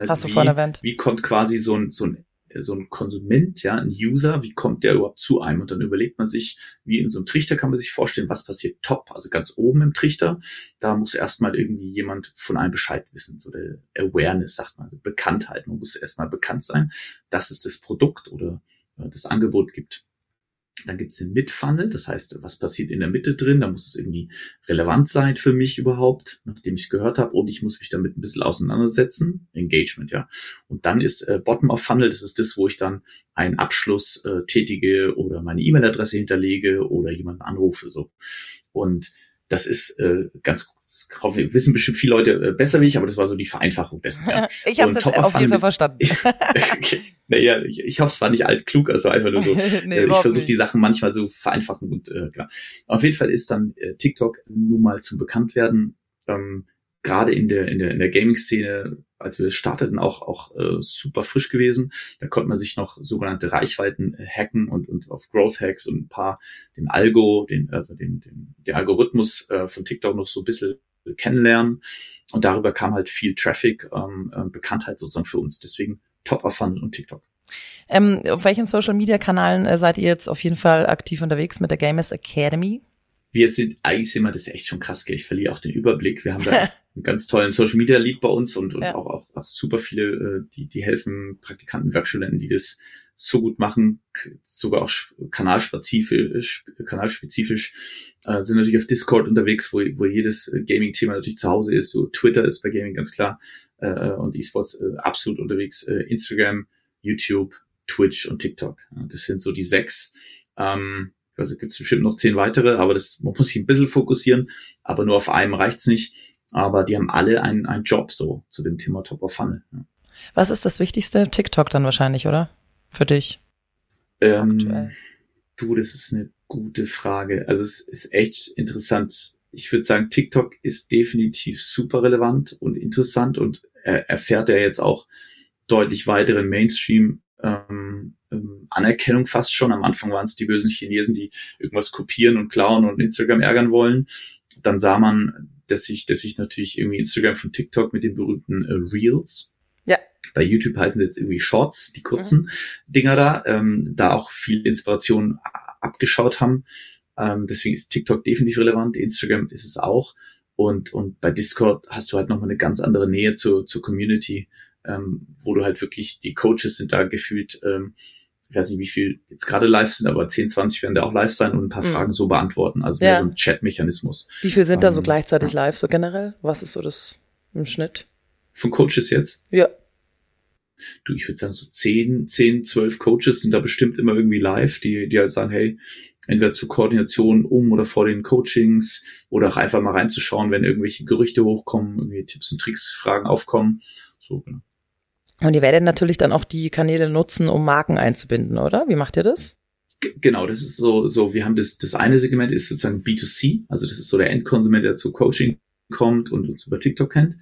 wie, wie kommt quasi so ein, so ein so ein Konsument, ja, ein User, wie kommt der überhaupt zu einem? Und dann überlegt man sich, wie in so einem Trichter kann man sich vorstellen, was passiert top, also ganz oben im Trichter. Da muss erstmal irgendwie jemand von einem Bescheid wissen, so der Awareness, sagt man, also Bekanntheit. Man muss erstmal bekannt sein, dass es das Produkt oder äh, das Angebot gibt. Dann gibt's den Mid-Funnel, das heißt, was passiert in der Mitte drin? Da muss es irgendwie relevant sein für mich überhaupt, nachdem ich gehört habe und ich muss mich damit ein bisschen auseinandersetzen. Engagement, ja. Und dann ist äh, Bottom-of-Funnel, das ist das, wo ich dann einen Abschluss äh, tätige oder meine E-Mail-Adresse hinterlege oder jemanden anrufe. so. Und das ist äh, ganz das hoffe, wissen bestimmt viele Leute äh, besser wie ich, aber das war so die Vereinfachung dessen. Ja. <laughs> ich habe es jetzt auf jeden Fall verstanden. <laughs> okay. naja, ich, ich hoffe, es war nicht altklug, also einfach nur so. <laughs> nee, äh, ich versuche die Sachen manchmal so vereinfachen und äh, klar. Auf jeden Fall ist dann äh, TikTok nun mal zum Bekanntwerden ähm, gerade in der in der in der Gaming-Szene, als wir starteten, auch auch äh, super frisch gewesen. Da konnte man sich noch sogenannte Reichweiten äh, hacken und und auf Growth Hacks und ein paar den Algo, den also den den, den Algorithmus äh, von TikTok noch so ein bisschen kennenlernen. Und darüber kam halt viel Traffic, ähm, äh, Bekanntheit sozusagen für uns. Deswegen Top of Funnel und TikTok. Ähm, auf welchen Social Media Kanalen äh, seid ihr jetzt auf jeden Fall aktiv unterwegs mit der Gamers Academy? Wir sind eigentlich immer, das ist echt schon krass, gell? ich verliere auch den Überblick. Wir haben da <laughs> einen ganz tollen Social Media Lead bei uns und, und ja. auch, auch, auch super viele, äh, die, die helfen, Praktikanten, Werkstudenten, die das so gut machen, sogar auch kanalspezifisch, kanalspezifisch äh, sind natürlich auf Discord unterwegs, wo, wo jedes äh, Gaming-Thema natürlich zu Hause ist. So Twitter ist bei Gaming ganz klar äh, und E-Sports äh, absolut unterwegs. Äh, Instagram, YouTube, Twitch und TikTok. Ja, das sind so die sechs. Ähm, also gibt es bestimmt noch zehn weitere, aber das man muss sich ein bisschen fokussieren, aber nur auf einem reicht's nicht. Aber die haben alle einen, einen Job so zu dem Thema Top of Funnel. Ja. Was ist das Wichtigste? TikTok dann wahrscheinlich, oder? Für dich? Ähm, du, das ist eine gute Frage. Also es ist echt interessant. Ich würde sagen, TikTok ist definitiv super relevant und interessant und er erfährt ja jetzt auch deutlich weiteren Mainstream ähm, ähm, Anerkennung fast schon. Am Anfang waren es die bösen Chinesen, die irgendwas kopieren und klauen und Instagram ärgern wollen. Dann sah man, dass sich, dass sich natürlich irgendwie Instagram von TikTok mit den berühmten äh, Reels ja. Bei YouTube heißen sie jetzt irgendwie Shorts, die kurzen mhm. Dinger da, ähm, da auch viel Inspiration abgeschaut haben. Ähm, deswegen ist TikTok definitiv relevant, Instagram ist es auch. Und, und bei Discord hast du halt nochmal eine ganz andere Nähe zur, zur Community ähm, wo du halt wirklich, die Coaches sind da gefühlt, ähm, ich weiß nicht, wie viel jetzt gerade live sind, aber 10, 20 werden da auch live sein und ein paar mhm. Fragen so beantworten. Also ja. so ein Chat-Mechanismus. Wie viel sind ähm, da so ähm, gleichzeitig live, so generell? Was ist so das im Schnitt? Von Coaches jetzt? Ja. Du, ich würde sagen, so 10, 10, 12 Coaches sind da bestimmt immer irgendwie live, die, die halt sagen, hey, entweder zur Koordination um oder vor den Coachings oder auch einfach mal reinzuschauen, wenn irgendwelche Gerüchte hochkommen, irgendwie Tipps und Tricks, Fragen aufkommen. So, genau. Und ihr werdet natürlich dann auch die Kanäle nutzen, um Marken einzubinden, oder? Wie macht ihr das? Genau, das ist so, so, wir haben das, das eine Segment ist sozusagen B2C, also das ist so der Endkonsument, der zu Coaching kommt und uns über TikTok kennt.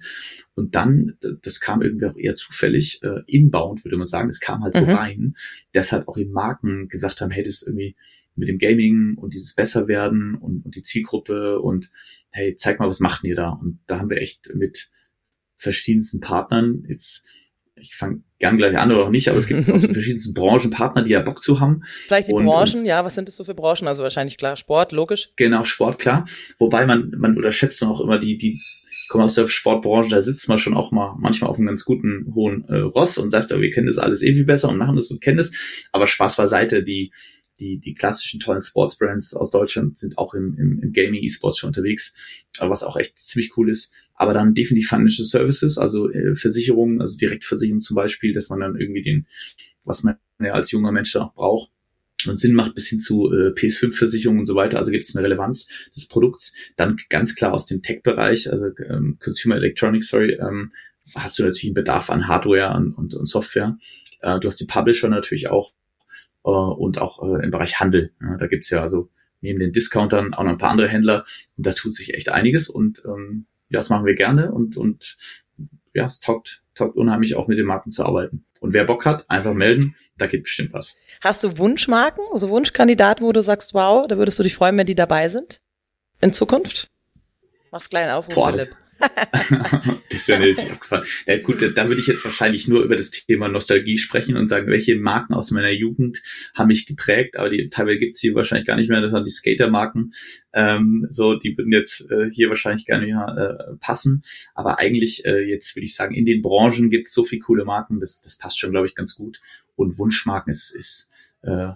Und dann, das kam irgendwie auch eher zufällig, äh, inbound, würde man sagen, das kam halt so mhm. rein, dass halt auch eben Marken gesagt haben, hey, das ist irgendwie mit dem Gaming und dieses Besserwerden und, und die Zielgruppe und hey, zeig mal, was macht ihr da? Und da haben wir echt mit verschiedensten Partnern jetzt ich fange gern gleich an oder auch nicht, aber es gibt <laughs> aus verschiedensten Branchen Partner, die ja Bock zu haben. Vielleicht die und, Branchen, und, ja, was sind das so für Branchen? Also wahrscheinlich klar, Sport, logisch. Genau, Sport, klar. Wobei man, man unterschätzt dann auch immer die, die, ich komme aus der Sportbranche, da sitzt man schon auch mal manchmal auf einem ganz guten hohen äh, Ross und sagt, ja, wir kennen das alles eh viel besser und machen das und kennen das. Aber Spaß beiseite, die, die, die klassischen tollen Sportsbrands aus Deutschland sind auch im, im, im Gaming E-Sports schon unterwegs, was auch echt ziemlich cool ist. Aber dann definitiv Financial Services, also äh, Versicherungen, also Direktversicherung zum Beispiel, dass man dann irgendwie den, was man ja als junger Mensch dann auch braucht, und Sinn macht bis hin zu äh, PS5-Versicherungen und so weiter. Also gibt es eine Relevanz des Produkts. Dann ganz klar aus dem Tech-Bereich, also ähm, Consumer Electronics, sorry, ähm, hast du natürlich einen Bedarf an Hardware und, und, und Software. Äh, du hast die Publisher natürlich auch, äh, und auch äh, im Bereich Handel. Ja, da gibt's ja also neben den Discountern auch noch ein paar andere Händler und da tut sich echt einiges und ähm, das machen wir gerne und, und ja, es taugt, taugt unheimlich auch mit den Marken zu arbeiten. Und wer Bock hat, einfach melden, da geht bestimmt was. Hast du Wunschmarken, also Wunschkandidaten, wo du sagst, wow, da würdest du dich freuen, wenn die dabei sind? In Zukunft? Mach's klein auf, Philipp. <laughs> das wäre mir natürlich aufgefallen. Ja, gut, da würde ich jetzt wahrscheinlich nur über das Thema Nostalgie sprechen und sagen, welche Marken aus meiner Jugend haben mich geprägt, aber die teilweise gibt's hier wahrscheinlich gar nicht mehr, das waren die Skater-Marken. Ähm, so, die würden jetzt äh, hier wahrscheinlich gar nicht mehr äh, passen. Aber eigentlich, äh, jetzt würde ich sagen, in den Branchen gibt's so viele coole Marken, das, das passt schon, glaube ich, ganz gut. Und Wunschmarken ist, ist äh,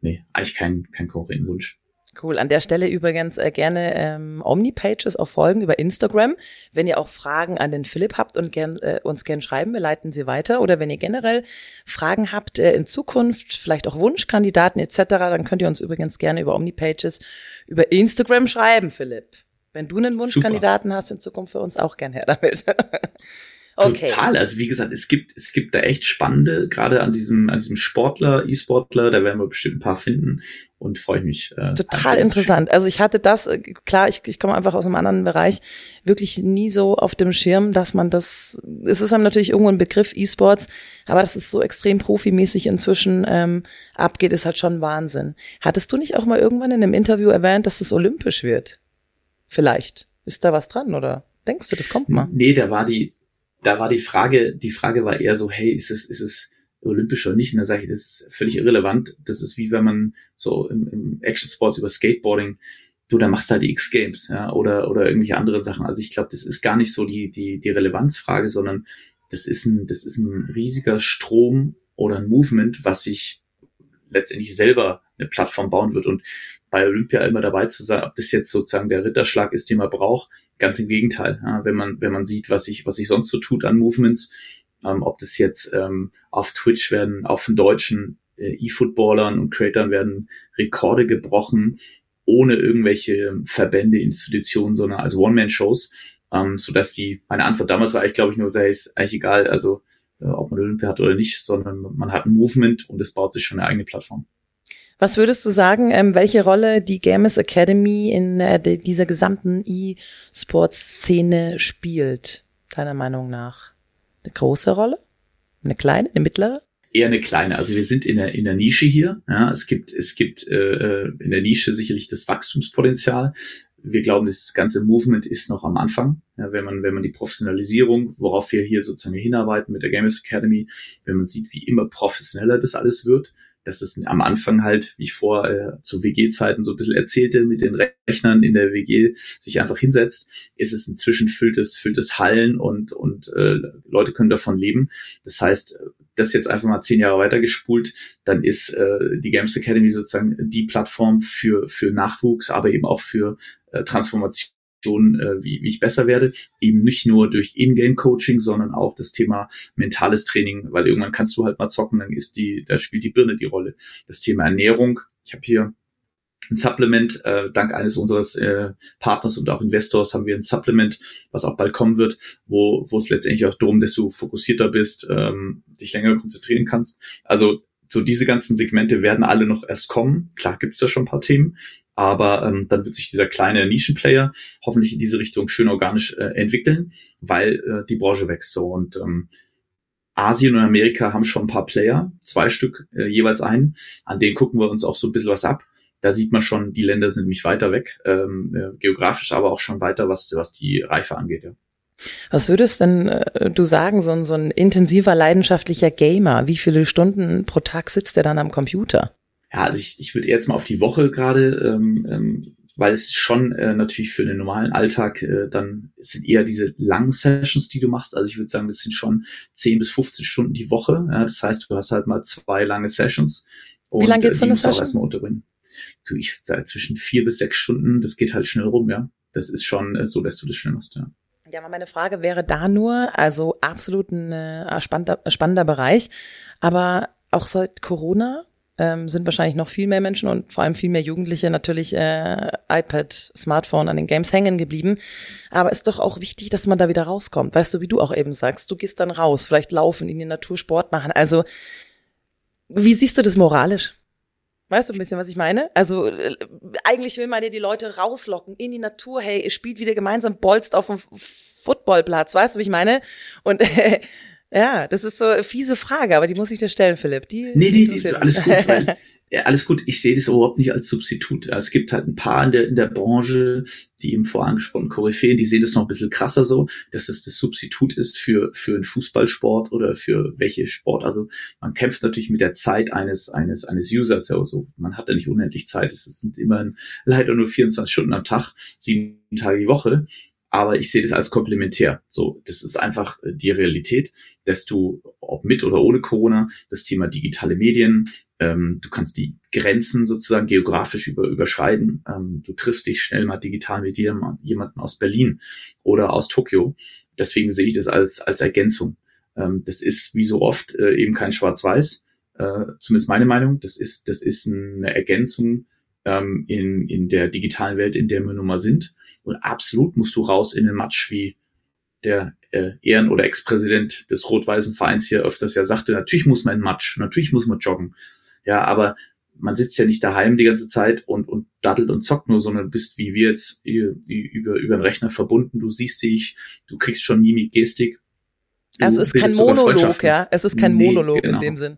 nee, eigentlich kein, kein Konkurrentenwunsch. Cool. An der Stelle übrigens äh, gerne ähm, Omnipages auch folgen über Instagram. Wenn ihr auch Fragen an den Philipp habt und gern, äh, uns gern schreiben, wir leiten sie weiter. Oder wenn ihr generell Fragen habt äh, in Zukunft, vielleicht auch Wunschkandidaten etc., dann könnt ihr uns übrigens gerne über Omnipages über Instagram schreiben, Philipp. Wenn du einen Wunschkandidaten Super. hast in Zukunft für uns auch gern her damit. <laughs> Okay. Total. Also wie gesagt, es gibt, es gibt da echt spannende, gerade an diesem, an diesem Sportler, E-Sportler, da werden wir bestimmt ein paar finden und freue mich. Äh, Total interessant. Also ich hatte das, äh, klar, ich, ich komme einfach aus einem anderen Bereich, wirklich nie so auf dem Schirm, dass man das, es ist einem natürlich irgendwo ein Begriff E-Sports, aber das ist so extrem profimäßig inzwischen ähm, abgeht, ist halt schon Wahnsinn. Hattest du nicht auch mal irgendwann in einem Interview erwähnt, dass es olympisch wird? Vielleicht. Ist da was dran oder denkst du, das kommt mal? Nee, da war die, da war die Frage, die Frage war eher so, hey, ist es, ist es olympisch oder nicht? Und da sage ich, das ist völlig irrelevant. Das ist wie wenn man so im, im Action Sports über Skateboarding, du, da machst du halt die X-Games, ja, oder, oder irgendwelche andere Sachen. Also ich glaube, das ist gar nicht so die, die, die Relevanzfrage, sondern das ist ein, das ist ein riesiger Strom oder ein Movement, was sich letztendlich selber eine Plattform bauen wird. Und bei Olympia immer dabei zu sein, ob das jetzt sozusagen der Ritterschlag ist, den man braucht. Ganz im Gegenteil. Ja, wenn man, wenn man sieht, was sich, was sich sonst so tut an Movements, ähm, ob das jetzt ähm, auf Twitch werden, auf den deutschen äh, E-Footballern und Creatern werden Rekorde gebrochen, ohne irgendwelche Verbände, Institutionen, sondern als One-Man-Shows, ähm, so dass die, meine Antwort damals war eigentlich, glaube ich, nur, sei es eigentlich egal, also äh, ob man Olympia hat oder nicht, sondern man hat ein Movement und es baut sich schon eine eigene Plattform. Was würdest du sagen, ähm, welche Rolle die Games Academy in äh, dieser gesamten E-Sports-Szene spielt, deiner Meinung nach? Eine große Rolle? Eine kleine? Eine mittlere? Eher eine kleine. Also wir sind in der, in der Nische hier. Ja, es gibt, es gibt äh, äh in der Nische sicherlich das Wachstumspotenzial. Wir glauben, das ganze Movement ist noch am Anfang. Ja, wenn man, wenn man die Professionalisierung, worauf wir hier sozusagen hinarbeiten mit der Games Academy, wenn man sieht, wie immer professioneller das alles wird, dass es am Anfang halt, wie ich vor äh, zu WG-Zeiten so ein bisschen erzählte, mit den Rechnern in der WG sich einfach hinsetzt, ist es inzwischen füllt es, füllt es Hallen und, und äh, Leute können davon leben. Das heißt, das jetzt einfach mal zehn Jahre weitergespult, dann ist äh, die Games Academy sozusagen die Plattform für, für Nachwuchs, aber eben auch für äh, Transformation wie, wie ich besser werde. Eben nicht nur durch In-Game-Coaching, sondern auch das Thema mentales Training, weil irgendwann kannst du halt mal zocken, dann ist die, da spielt die Birne die Rolle. Das Thema Ernährung. Ich habe hier ein Supplement, äh, dank eines unseres äh, Partners und auch Investors haben wir ein Supplement, was auch bald kommen wird, wo, wo es letztendlich auch darum, dass du fokussierter bist, ähm, dich länger konzentrieren kannst. Also so diese ganzen Segmente werden alle noch erst kommen. Klar gibt's da schon ein paar Themen, aber ähm, dann wird sich dieser kleine Nischenplayer hoffentlich in diese Richtung schön organisch äh, entwickeln, weil äh, die Branche wächst so und ähm, Asien und Amerika haben schon ein paar Player, zwei Stück äh, jeweils ein. An denen gucken wir uns auch so ein bisschen was ab. Da sieht man schon, die Länder sind nämlich weiter weg, ähm, äh, geografisch, aber auch schon weiter, was, was die Reife angeht. Ja. Was würdest denn äh, du sagen, so ein, so ein intensiver, leidenschaftlicher Gamer, wie viele Stunden pro Tag sitzt er dann am Computer? Ja, also ich, ich würde jetzt mal auf die Woche gerade, ähm, ähm, weil es schon äh, natürlich für den normalen Alltag äh, dann sind eher diese langen Sessions, die du machst. Also ich würde sagen, das sind schon 10 bis 15 Stunden die Woche. Ja, das heißt, du hast halt mal zwei lange Sessions. Und, Wie lange geht so eine Session? Erstmal unterbringen. Du, ich sage zwischen vier bis sechs Stunden, das geht halt schnell rum, ja. Das ist schon äh, so, dass du das schnell machst, ja. Ja, meine Frage wäre da nur, also absolut ein äh, spannender, spannender Bereich, aber auch seit Corona ähm, sind wahrscheinlich noch viel mehr Menschen und vor allem viel mehr Jugendliche natürlich äh, iPad, Smartphone an den Games hängen geblieben. Aber ist doch auch wichtig, dass man da wieder rauskommt. Weißt du, wie du auch eben sagst, du gehst dann raus, vielleicht laufen, in die Natur Sport machen. Also, wie siehst du das moralisch? Weißt du ein bisschen, was ich meine? Also äh, eigentlich will man ja die Leute rauslocken in die Natur. Hey, ihr spielt wieder gemeinsam bolzt auf dem Footballplatz. Weißt du, wie ich meine? Und äh, <laughs> ja, das ist so eine fiese Frage, aber die muss ich dir stellen, Philipp. Die nee, nee, die ist alles gut. Weil, <laughs> ja, alles gut. Ich sehe das überhaupt nicht als Substitut. Es gibt halt ein paar in der, in der Branche, die im vorangesprochenen Koryphäen, die sehen das noch ein bisschen krasser so, dass es das Substitut ist für, für einen Fußballsport oder für welche Sport. Also man kämpft natürlich mit der Zeit eines, eines, eines Users. Ja, so. Man hat da nicht unendlich Zeit. Es sind immerhin leider nur 24 Stunden am Tag, sieben Tage die Woche aber ich sehe das als komplementär. So, das ist einfach äh, die Realität, dass du, ob mit oder ohne Corona, das Thema digitale Medien, ähm, du kannst die Grenzen sozusagen geografisch über, überschreiten. Ähm, du triffst dich schnell mal digital mit jemanden aus Berlin oder aus Tokio. Deswegen sehe ich das als, als Ergänzung. Ähm, das ist wie so oft äh, eben kein Schwarz-Weiß, äh, zumindest meine Meinung. Das ist, das ist eine Ergänzung ähm, in, in der digitalen Welt, in der wir nun mal sind. Und absolut musst du raus in den Matsch, wie der äh, Ehren- oder Ex-Präsident des rot-weißen Vereins hier öfters ja sagte, natürlich muss man in Matsch, natürlich muss man joggen. Ja, aber man sitzt ja nicht daheim die ganze Zeit und, und daddelt und zockt nur, sondern bist wie wir jetzt über, über den Rechner verbunden. Du siehst dich, du kriegst schon Mimik, Gestik. Also es ist kein Monolog, ja. Es ist kein nee, Monolog genau. in dem Sinn.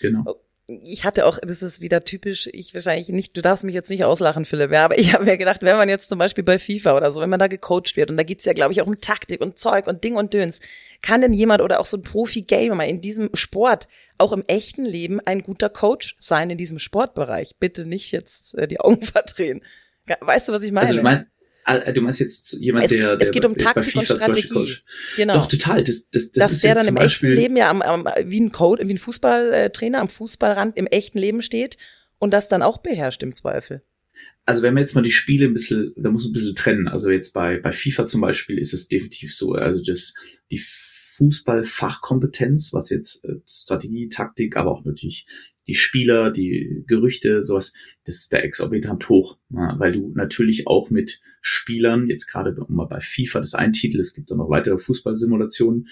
Genau ich hatte auch, das ist wieder typisch, ich wahrscheinlich nicht, du darfst mich jetzt nicht auslachen, Philipp, ja, aber ich habe mir gedacht, wenn man jetzt zum Beispiel bei FIFA oder so, wenn man da gecoacht wird und da geht's ja, glaube ich, auch um Taktik und Zeug und Ding und Döns, kann denn jemand oder auch so ein Profi-Gamer in diesem Sport, auch im echten Leben, ein guter Coach sein in diesem Sportbereich? Bitte nicht jetzt äh, die Augen <laughs> verdrehen. Weißt du, was ich meine? Also, ich mein, Ah, du meinst jetzt jemand, es, der, der es geht um Taktik und Strategie. Genau. Doch total. Das, das, das Dass ist der dann im echten Leben ja am, am, wie ein Code, wie ein Fußballtrainer am Fußballrand im echten Leben steht und das dann auch beherrscht im Zweifel. Also wenn man jetzt mal die Spiele ein bisschen, da muss man ein bisschen trennen. Also jetzt bei bei FIFA zum Beispiel ist es definitiv so. Also das die Fußballfachkompetenz, was jetzt äh, Strategie, Taktik, aber auch natürlich die Spieler, die Gerüchte, sowas, das ist der exorbitant hoch, ja, weil du natürlich auch mit Spielern, jetzt gerade mal bei FIFA, das ist ein Titel, es gibt auch noch weitere Fußballsimulationen,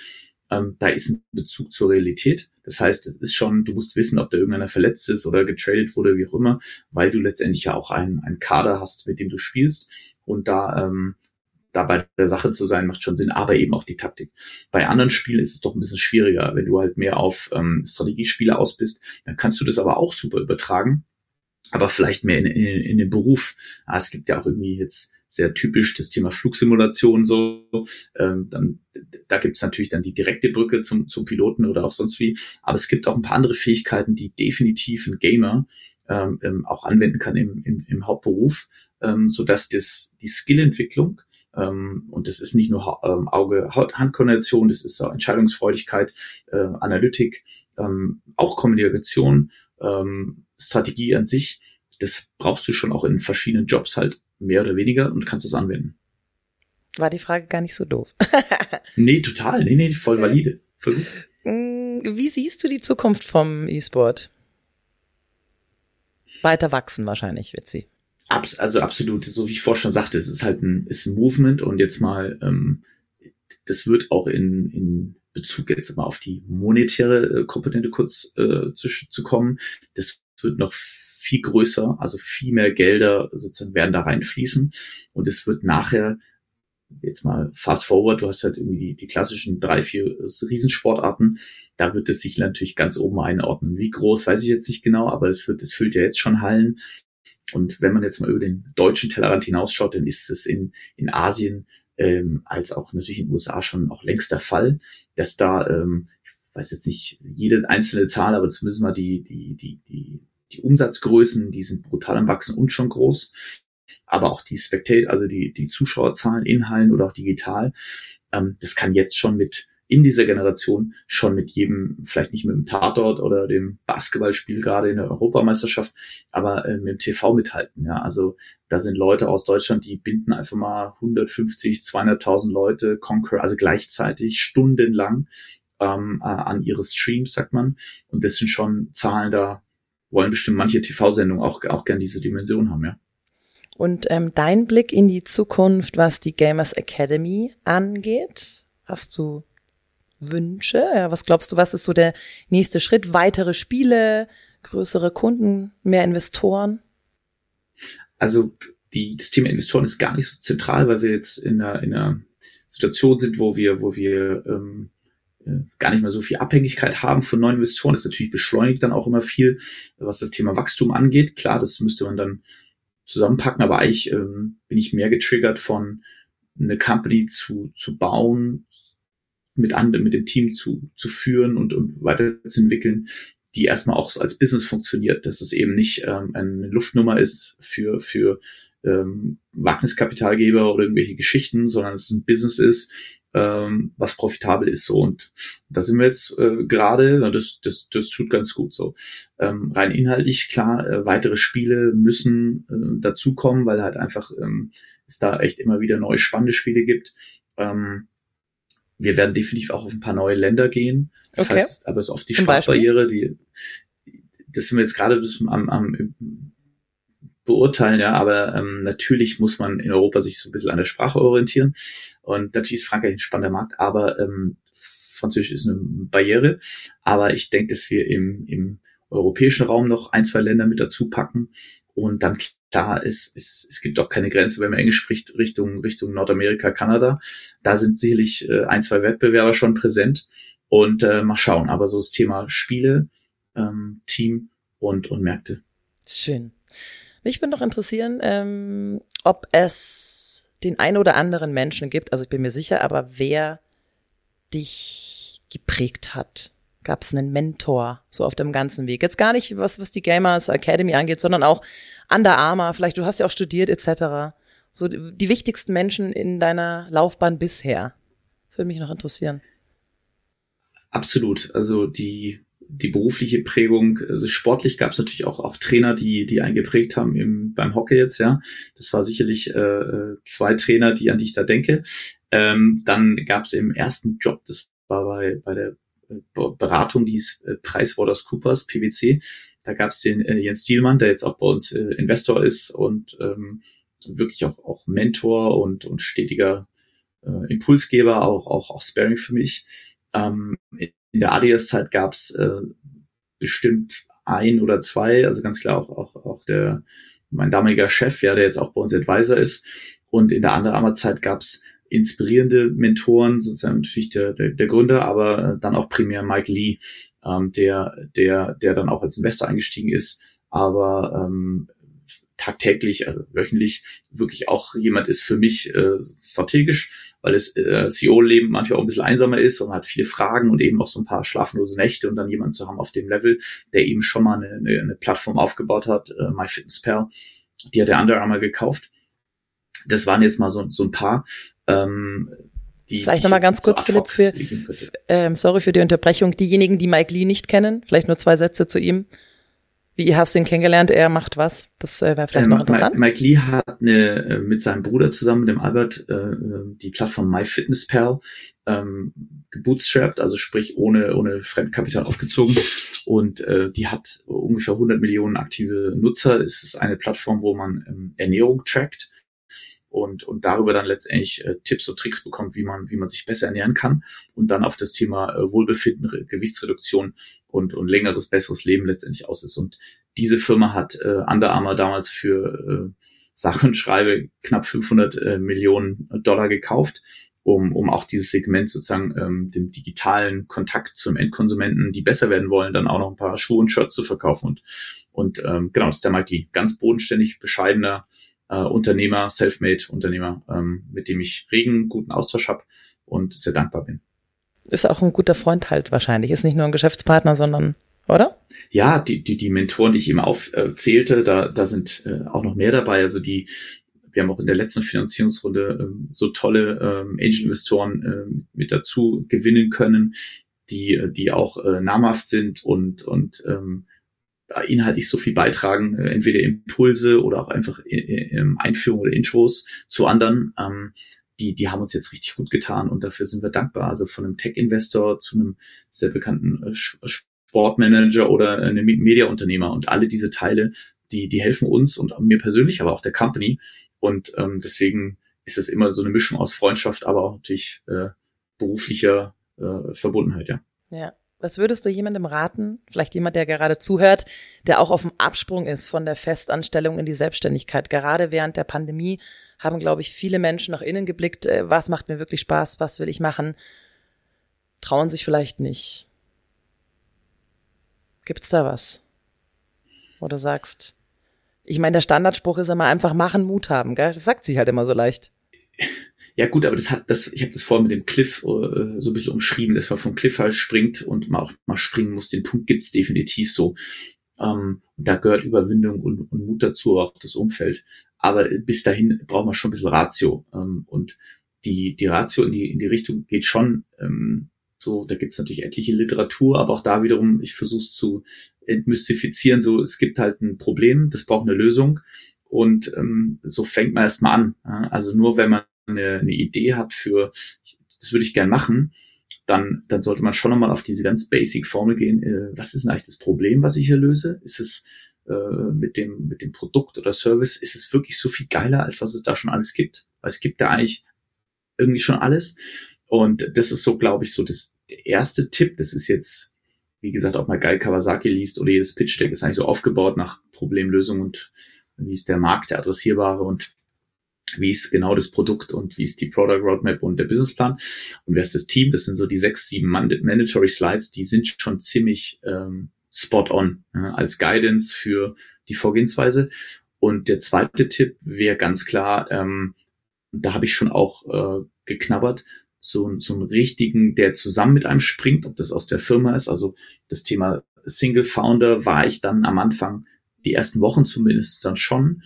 ähm, da ist ein Bezug zur Realität. Das heißt, es ist schon, du musst wissen, ob da irgendeiner verletzt ist oder getradet wurde, wie auch immer, weil du letztendlich ja auch einen, einen Kader hast, mit dem du spielst und da ähm, da bei der Sache zu sein, macht schon Sinn, aber eben auch die Taktik. Bei anderen Spielen ist es doch ein bisschen schwieriger. Wenn du halt mehr auf ähm, Strategiespiele aus bist, dann kannst du das aber auch super übertragen, aber vielleicht mehr in, in, in den Beruf. Ah, es gibt ja auch irgendwie jetzt sehr typisch das Thema Flugsimulation so. Ähm, dann, da gibt's natürlich dann die direkte Brücke zum, zum Piloten oder auch sonst wie. Aber es gibt auch ein paar andere Fähigkeiten, die definitiv ein Gamer ähm, ähm auch anwenden kann im, im, im Hauptberuf, ähm, so dass das die Skillentwicklung ähm, und das ist nicht nur ähm, Auge-Hand-Koordination, das ist auch Entscheidungsfreudigkeit, äh, Analytik, ähm, auch Kommunikation, ähm, Strategie an sich. Das brauchst du schon auch in verschiedenen Jobs halt mehr oder weniger und kannst es anwenden. War die Frage gar nicht so doof. <laughs> <laughs> nee, total. Nee, nee, voll valide. Voll gut. Mm, wie siehst du die Zukunft vom E-Sport? Weiter wachsen wahrscheinlich wird sie. Abs also absolut, so wie ich vorher schon sagte, es ist halt ein, ist ein Movement und jetzt mal, ähm, das wird auch in, in Bezug jetzt mal auf die monetäre äh, Komponente kurz äh, zu, zu kommen. Das wird noch viel größer, also viel mehr Gelder sozusagen werden da reinfließen und es wird nachher jetzt mal fast forward, du hast halt irgendwie die, die klassischen drei, vier Riesensportarten, da wird es sich natürlich ganz oben einordnen. Wie groß, weiß ich jetzt nicht genau, aber es wird, es füllt ja jetzt schon Hallen und wenn man jetzt mal über den deutschen Tellerrand hinausschaut, dann ist es in, in Asien ähm, als auch natürlich in den USA schon auch längst der Fall, dass da, ähm, ich weiß jetzt nicht jede einzelne Zahl, aber zumindest mal die, die, die, die, die Umsatzgrößen, die sind brutal am Wachsen und schon groß. Aber auch die Spectate, also die, die Zuschauerzahlen in Hallen oder auch digital, ähm, das kann jetzt schon mit in dieser Generation schon mit jedem, vielleicht nicht mit dem Tatort oder dem Basketballspiel gerade in der Europameisterschaft, aber äh, mit dem TV mithalten. Ja, also da sind Leute aus Deutschland, die binden einfach mal 150, 200.000 Leute, Conquer, also gleichzeitig stundenlang ähm, äh, an ihre Streams, sagt man. Und das sind schon Zahlen, da wollen bestimmt manche TV-Sendungen auch, auch gern diese Dimension haben, ja. Und ähm, dein Blick in die Zukunft, was die Gamers Academy angeht, hast du Wünsche? Ja, was glaubst du, was ist so der nächste Schritt? Weitere Spiele, größere Kunden, mehr Investoren? Also die, das Thema Investoren ist gar nicht so zentral, weil wir jetzt in einer, in einer Situation sind, wo wir, wo wir ähm, äh, gar nicht mehr so viel Abhängigkeit haben von neuen Investoren. Das natürlich beschleunigt dann auch immer viel, was das Thema Wachstum angeht. Klar, das müsste man dann zusammenpacken, aber eigentlich ähm, bin ich mehr getriggert von eine Company zu, zu bauen, mit anderen, mit dem Team zu, zu führen und, und weiterzuentwickeln, die erstmal auch als Business funktioniert, dass es eben nicht ähm, eine Luftnummer ist für, für ähm, Wagniskapitalgeber oder irgendwelche Geschichten, sondern es ein Business ist, ähm, was profitabel ist so. Und da sind wir jetzt äh, gerade das das das tut ganz gut so. Ähm, rein inhaltlich klar äh, weitere Spiele müssen äh, dazukommen weil halt einfach ähm, es da echt immer wieder neue spannende Spiele gibt. Ähm, wir werden definitiv auch auf ein paar neue Länder gehen. Das okay. heißt, aber es ist oft die Sprachbarriere, die, das sind wir jetzt gerade am, am beurteilen, ja, aber ähm, natürlich muss man in Europa sich so ein bisschen an der Sprache orientieren. Und natürlich ist Frankreich ein spannender Markt, aber ähm, Französisch ist eine Barriere. Aber ich denke, dass wir im, im europäischen Raum noch ein, zwei Länder mit dazu packen. Und dann klar ist, es, es gibt auch keine Grenze, wenn man Englisch spricht, Richtung, Richtung Nordamerika, Kanada. Da sind sicherlich äh, ein, zwei Wettbewerber schon präsent. Und äh, mal schauen. Aber so das Thema Spiele, ähm, Team und, und Märkte. Schön. Mich würde noch interessieren, ähm, ob es den ein oder anderen Menschen gibt, also ich bin mir sicher, aber wer dich geprägt hat? Gab es einen Mentor so auf dem ganzen Weg? Jetzt gar nicht, was, was die Gamers Academy angeht, sondern auch Under Armour, vielleicht du hast ja auch studiert etc. So die wichtigsten Menschen in deiner Laufbahn bisher. Das würde mich noch interessieren. Absolut. Also die die berufliche Prägung, also sportlich gab es natürlich auch, auch Trainer, die, die einen geprägt haben im, beim Hockey jetzt, ja. Das war sicherlich äh, zwei Trainer, die an die ich da denke. Ähm, dann gab es im ersten Job, das war bei, bei der Beratung, die ist äh, PricewaterhouseCoopers, PwC. Da gab es den äh, Jens Dielmann, der jetzt auch bei uns äh, Investor ist und ähm, wirklich auch, auch Mentor und, und stetiger äh, Impulsgeber, auch, auch, auch Sparing für mich. Ähm, in der ADS-Zeit gab es äh, bestimmt ein oder zwei, also ganz klar auch, auch, auch der mein damaliger Chef, ja, der jetzt auch bei uns Advisor ist. Und in der anderen Zeit gab es inspirierende Mentoren, sozusagen natürlich der, der, der Gründer, aber dann auch primär Mike Lee, ähm, der, der, der dann auch als Investor eingestiegen ist, aber ähm, tagtäglich, also wöchentlich wirklich auch jemand ist für mich äh, strategisch, weil es äh, CEO-Leben manchmal auch ein bisschen einsamer ist und hat viele Fragen und eben auch so ein paar schlaflose Nächte und dann jemanden zu haben auf dem Level, der eben schon mal eine, eine, eine Plattform aufgebaut hat, äh, MyFitnessPal, die hat der Under Armour gekauft. Das waren jetzt mal so, so ein paar. Ähm, die, vielleicht nochmal ganz kurz, so Philipp, für, ähm, sorry für die Unterbrechung. Diejenigen, die Mike Lee nicht kennen, vielleicht nur zwei Sätze zu ihm. Wie hast du ihn kennengelernt? Er macht was? Das äh, wäre vielleicht ähm, noch interessant. Mike Lee hat eine, äh, mit seinem Bruder zusammen, dem Albert, äh, die Plattform MyFitnessPal ähm, gebootstrapped, also sprich ohne, ohne Fremdkapital aufgezogen. Und äh, die hat ungefähr 100 Millionen aktive Nutzer. Es ist eine Plattform, wo man ähm, Ernährung trackt und, und darüber dann letztendlich äh, Tipps und Tricks bekommt, wie man, wie man sich besser ernähren kann und dann auf das Thema äh, Wohlbefinden, Gewichtsreduktion und, und längeres, besseres Leben letztendlich aus ist. Und diese Firma hat äh, Under Armour damals für äh, sage und schreibe knapp 500 äh, Millionen Dollar gekauft, um, um auch dieses Segment sozusagen ähm, dem digitalen Kontakt zum Endkonsumenten, die besser werden wollen, dann auch noch ein paar Schuhe und Shirts zu verkaufen. Und, und ähm, genau, das ist der Mike Ganz bodenständig, bescheidener, äh, Unternehmer, Selfmade-Unternehmer, ähm, mit dem ich regen, guten Austausch habe und sehr dankbar bin. Ist auch ein guter Freund halt wahrscheinlich. Ist nicht nur ein Geschäftspartner, sondern, oder? Ja, die, die, die Mentoren, die ich eben aufzählte, da, da sind äh, auch noch mehr dabei. Also die, wir haben auch in der letzten Finanzierungsrunde ähm, so tolle ähm, Angel-Investoren ähm, mit dazu gewinnen können, die, die auch äh, namhaft sind und, und ähm, inhaltlich so viel beitragen, äh, entweder Impulse oder auch einfach äh, äh, Einführung oder Intros zu anderen. Ähm, die, die haben uns jetzt richtig gut getan und dafür sind wir dankbar. Also von einem Tech-Investor zu einem sehr bekannten Sportmanager oder einem Mediaunternehmer und alle diese Teile, die, die helfen uns und mir persönlich, aber auch der Company. Und ähm, deswegen ist es immer so eine Mischung aus Freundschaft, aber auch natürlich äh, beruflicher äh, Verbundenheit, ja. Ja. Was würdest du jemandem raten, vielleicht jemand, der gerade zuhört, der auch auf dem Absprung ist von der Festanstellung in die Selbstständigkeit? Gerade während der Pandemie haben, glaube ich, viele Menschen nach innen geblickt, äh, was macht mir wirklich Spaß, was will ich machen, trauen sich vielleicht nicht. Gibt's da was? Du sagst, ich meine, der Standardspruch ist immer einfach machen, Mut haben, gell? Das sagt sich halt immer so leicht. Ja gut, aber das hat das, ich habe das vorhin mit dem Cliff äh, so ein bisschen umschrieben, dass man vom Cliff halt springt und man auch mal springen muss. Den Punkt gibt's definitiv so. Ähm, da gehört Überwindung und, und Mut dazu, auch das Umfeld. Aber bis dahin braucht man schon ein bisschen Ratio. Ähm, und die, die Ratio in die, in die Richtung geht schon ähm, so, da gibt's natürlich etliche Literatur, aber auch da wiederum, ich versuche es zu entmystifizieren, so es gibt halt ein Problem, das braucht eine Lösung. Und ähm, so fängt man erstmal an. Also nur wenn man eine, eine Idee hat für, das würde ich gern machen, dann, dann sollte man schon nochmal auf diese ganz basic Formel gehen, äh, was ist denn eigentlich das Problem, was ich hier löse? Ist es äh, mit dem, mit dem Produkt oder Service, ist es wirklich so viel geiler, als was es da schon alles gibt. Weil es gibt da eigentlich irgendwie schon alles. Und das ist so, glaube ich, so das, der erste Tipp. Das ist jetzt, wie gesagt, ob man geil Kawasaki liest oder jedes Pitch-Deck ist eigentlich so aufgebaut nach Problemlösung und wie ist der Markt, der adressierbare und wie ist genau das Produkt und wie ist die Product Roadmap und der Businessplan und wer ist das Team? Das sind so die sechs, sieben Mandatory Slides, die sind schon ziemlich ähm, spot on ja, als Guidance für die Vorgehensweise. Und der zweite Tipp wäre ganz klar, ähm, da habe ich schon auch äh, geknabbert, so, so einen richtigen, der zusammen mit einem springt, ob das aus der Firma ist. Also das Thema Single Founder war ich dann am Anfang, die ersten Wochen zumindest dann schon.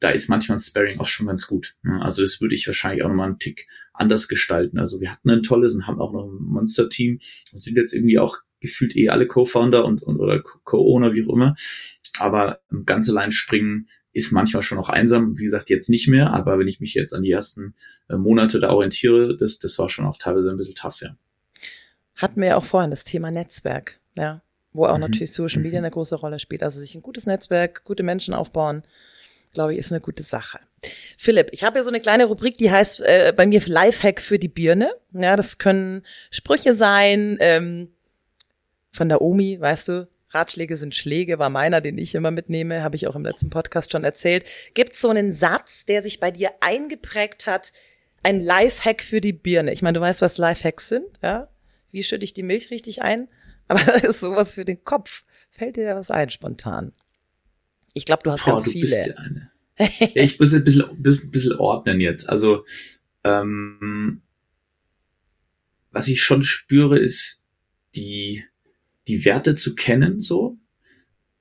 Da ist manchmal ein Sparring auch schon ganz gut. Also das würde ich wahrscheinlich auch nochmal einen Tick anders gestalten. Also wir hatten ein tolles und haben auch noch ein Monster-Team und sind jetzt irgendwie auch gefühlt eh alle Co-Founder und, und oder Co-Owner, wie auch immer. Aber ganz allein springen ist manchmal schon auch einsam. Wie gesagt, jetzt nicht mehr, aber wenn ich mich jetzt an die ersten äh, Monate da orientiere, das, das war schon auch teilweise ein bisschen tough, ja. Hatten wir ja auch vorhin das Thema Netzwerk, ja, wo auch mhm. natürlich Social Media mhm. eine große Rolle spielt. Also sich ein gutes Netzwerk, gute Menschen aufbauen, glaube ich, ist eine gute Sache. Philipp, ich habe hier so eine kleine Rubrik, die heißt äh, bei mir Lifehack für die Birne. Ja, das können Sprüche sein ähm, von der Omi, weißt du, Ratschläge sind Schläge, war meiner, den ich immer mitnehme, habe ich auch im letzten Podcast schon erzählt. Gibt so einen Satz, der sich bei dir eingeprägt hat, ein Lifehack für die Birne? Ich meine, du weißt, was Lifehacks sind, ja? Wie schütte ich die Milch richtig ein? Aber ist <laughs> sowas für den Kopf. Fällt dir da was ein spontan? Ich glaube, du hast Frau, ganz du viele. Bist ja, eine. ja, ich muss ein bisschen, ein bisschen ordnen jetzt. Also, ähm, was ich schon spüre, ist die die Werte zu kennen, so.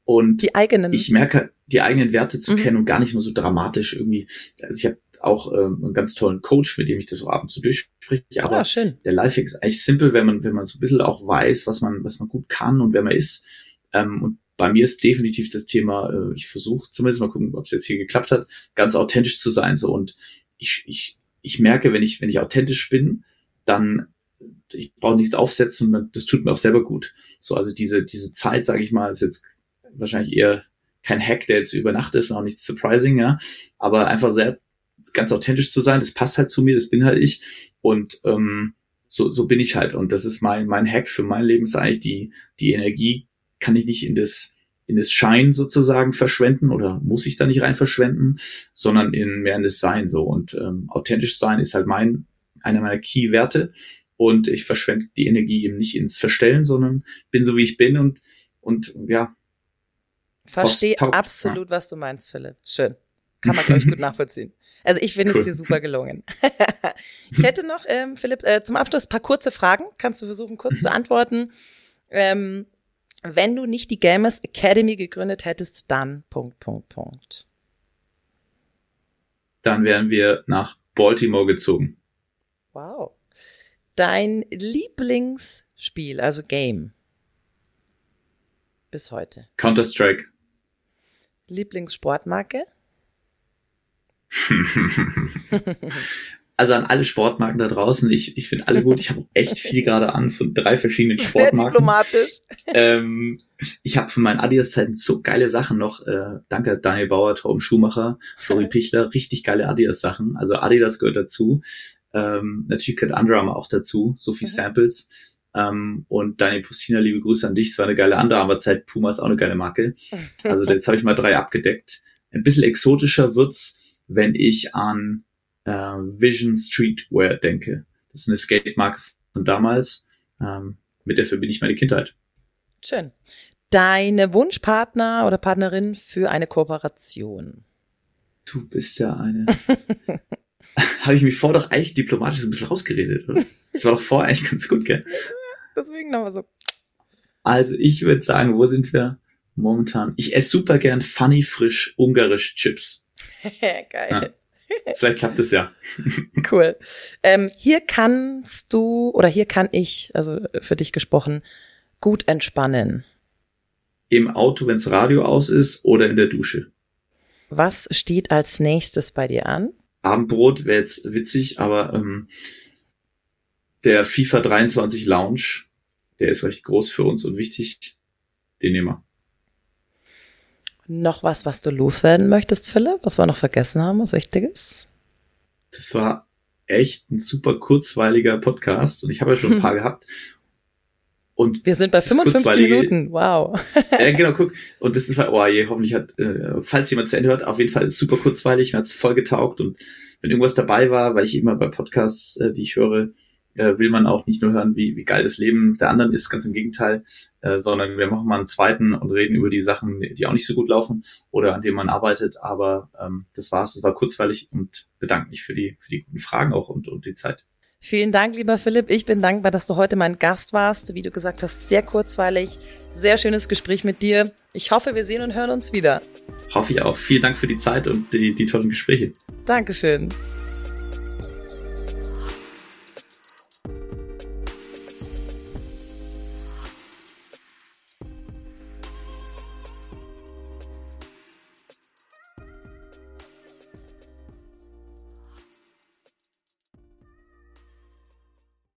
Und die eigenen. Ich merke, die eigenen Werte zu mhm. kennen und gar nicht mehr so dramatisch irgendwie. Also ich habe auch ähm, einen ganz tollen Coach, mit dem ich das auch ab und zu durchspreche. Aber ah, schön. der Lifehack ist eigentlich simpel, wenn man, wenn man so ein bisschen auch weiß, was man, was man gut kann und wer man ist. Ähm, und bei mir ist definitiv das Thema, äh, ich versuche zumindest mal gucken, ob es jetzt hier geklappt hat, ganz authentisch zu sein. So und ich, ich, ich merke, wenn ich, wenn ich authentisch bin, dann ich brauche nichts aufsetzen und das tut mir auch selber gut. So, also diese, diese Zeit, sage ich mal, ist jetzt wahrscheinlich eher kein Hack, der jetzt über Nacht ist, auch nichts surprising, ja. Aber einfach sehr ganz authentisch zu sein, das passt halt zu mir, das bin halt ich. Und ähm, so, so bin ich halt. Und das ist mein, mein Hack für mein Leben, ist eigentlich die, die Energie kann ich nicht in das, in das Schein sozusagen verschwenden oder muss ich da nicht rein verschwenden, sondern in mehr in das Sein so. Und ähm, authentisch sein ist halt mein, einer meiner Key-Werte und ich verschwende die Energie eben nicht ins Verstellen, sondern bin so wie ich bin und und ja. Verstehe absolut, ja. was du meinst, Philipp. Schön. Kann man, glaube ich, gut <laughs> nachvollziehen. Also ich finde cool. es dir super gelungen. <laughs> ich hätte noch, ähm, Philipp, äh, zum Abschluss ein paar kurze Fragen. Kannst du versuchen, kurz zu <laughs> antworten. Ähm, wenn du nicht die Gamers Academy gegründet hättest, dann Punkt, Punkt, Punkt. Dann wären wir nach Baltimore gezogen. Wow dein Lieblingsspiel, also Game? Bis heute. Counter-Strike. Lieblingssportmarke? <laughs> <laughs> also an alle Sportmarken da draußen, ich, ich finde alle gut. Ich habe echt viel gerade an von drei verschiedenen <laughs> Sportmarken. Sehr diplomatisch. Ähm, ich habe von meinen Adidas-Zeiten so geile Sachen noch. Äh, danke Daniel Bauer, Torben Schumacher, Flori <laughs> Pichler, richtig geile Adidas-Sachen. Also Adidas gehört dazu. Ähm, natürlich gehört Under Armour auch dazu, so viel mhm. Samples. Ähm, und Daniel Pustina, liebe Grüße an dich. Es war eine geile Under Armour Zeit. Puma ist auch eine geile Marke. Also jetzt habe ich mal drei abgedeckt. Ein bisschen exotischer wird's, wenn ich an äh, Vision Streetwear denke. Das ist eine Skate-Marke von damals. Ähm, mit der verbinde ich meine Kindheit. Schön. Deine Wunschpartner oder Partnerin für eine Kooperation? Du bist ja eine. <laughs> habe ich mich vor doch eigentlich diplomatisch so ein bisschen rausgeredet, oder? Das war doch vor eigentlich ganz gut, gell? <laughs> Deswegen nochmal so. Also ich würde sagen, wo sind wir momentan? Ich esse super gern funny frisch ungarisch Chips. <laughs> Geil. Ja. <laughs> Vielleicht klappt es ja. <laughs> cool. Ähm, hier kannst du oder hier kann ich, also für dich gesprochen, gut entspannen. Im Auto, wenns Radio aus ist oder in der Dusche. Was steht als nächstes bei dir an? Abendbrot wäre jetzt witzig, aber ähm, der FIFA 23 Lounge, der ist recht groß für uns und wichtig. Den nehmen wir. Noch was, was du loswerden möchtest, Philipp? Was wir noch vergessen haben, was Wichtiges? Das war echt ein super kurzweiliger Podcast und ich habe ja schon ein paar <laughs> gehabt. Und wir sind bei 55 Minuten, wow. ja, <laughs> genau, guck. Und das ist, oh je, hoffentlich hat, äh, falls jemand zu Ende hört, auf jeden Fall super kurzweilig, mir hat's voll getaugt und wenn irgendwas dabei war, weil ich immer bei Podcasts, äh, die ich höre, äh, will man auch nicht nur hören, wie, wie geil das Leben der anderen ist, ganz im Gegenteil, äh, sondern wir machen mal einen zweiten und reden über die Sachen, die auch nicht so gut laufen oder an denen man arbeitet. Aber ähm, das war's, es war kurzweilig und bedanke mich für die, für die guten Fragen auch und, und die Zeit. Vielen Dank, lieber Philipp. Ich bin dankbar, dass du heute mein Gast warst. Wie du gesagt hast, sehr kurzweilig. Sehr schönes Gespräch mit dir. Ich hoffe, wir sehen und hören uns wieder. Hoffe ich auch. Vielen Dank für die Zeit und die, die tollen Gespräche. Dankeschön.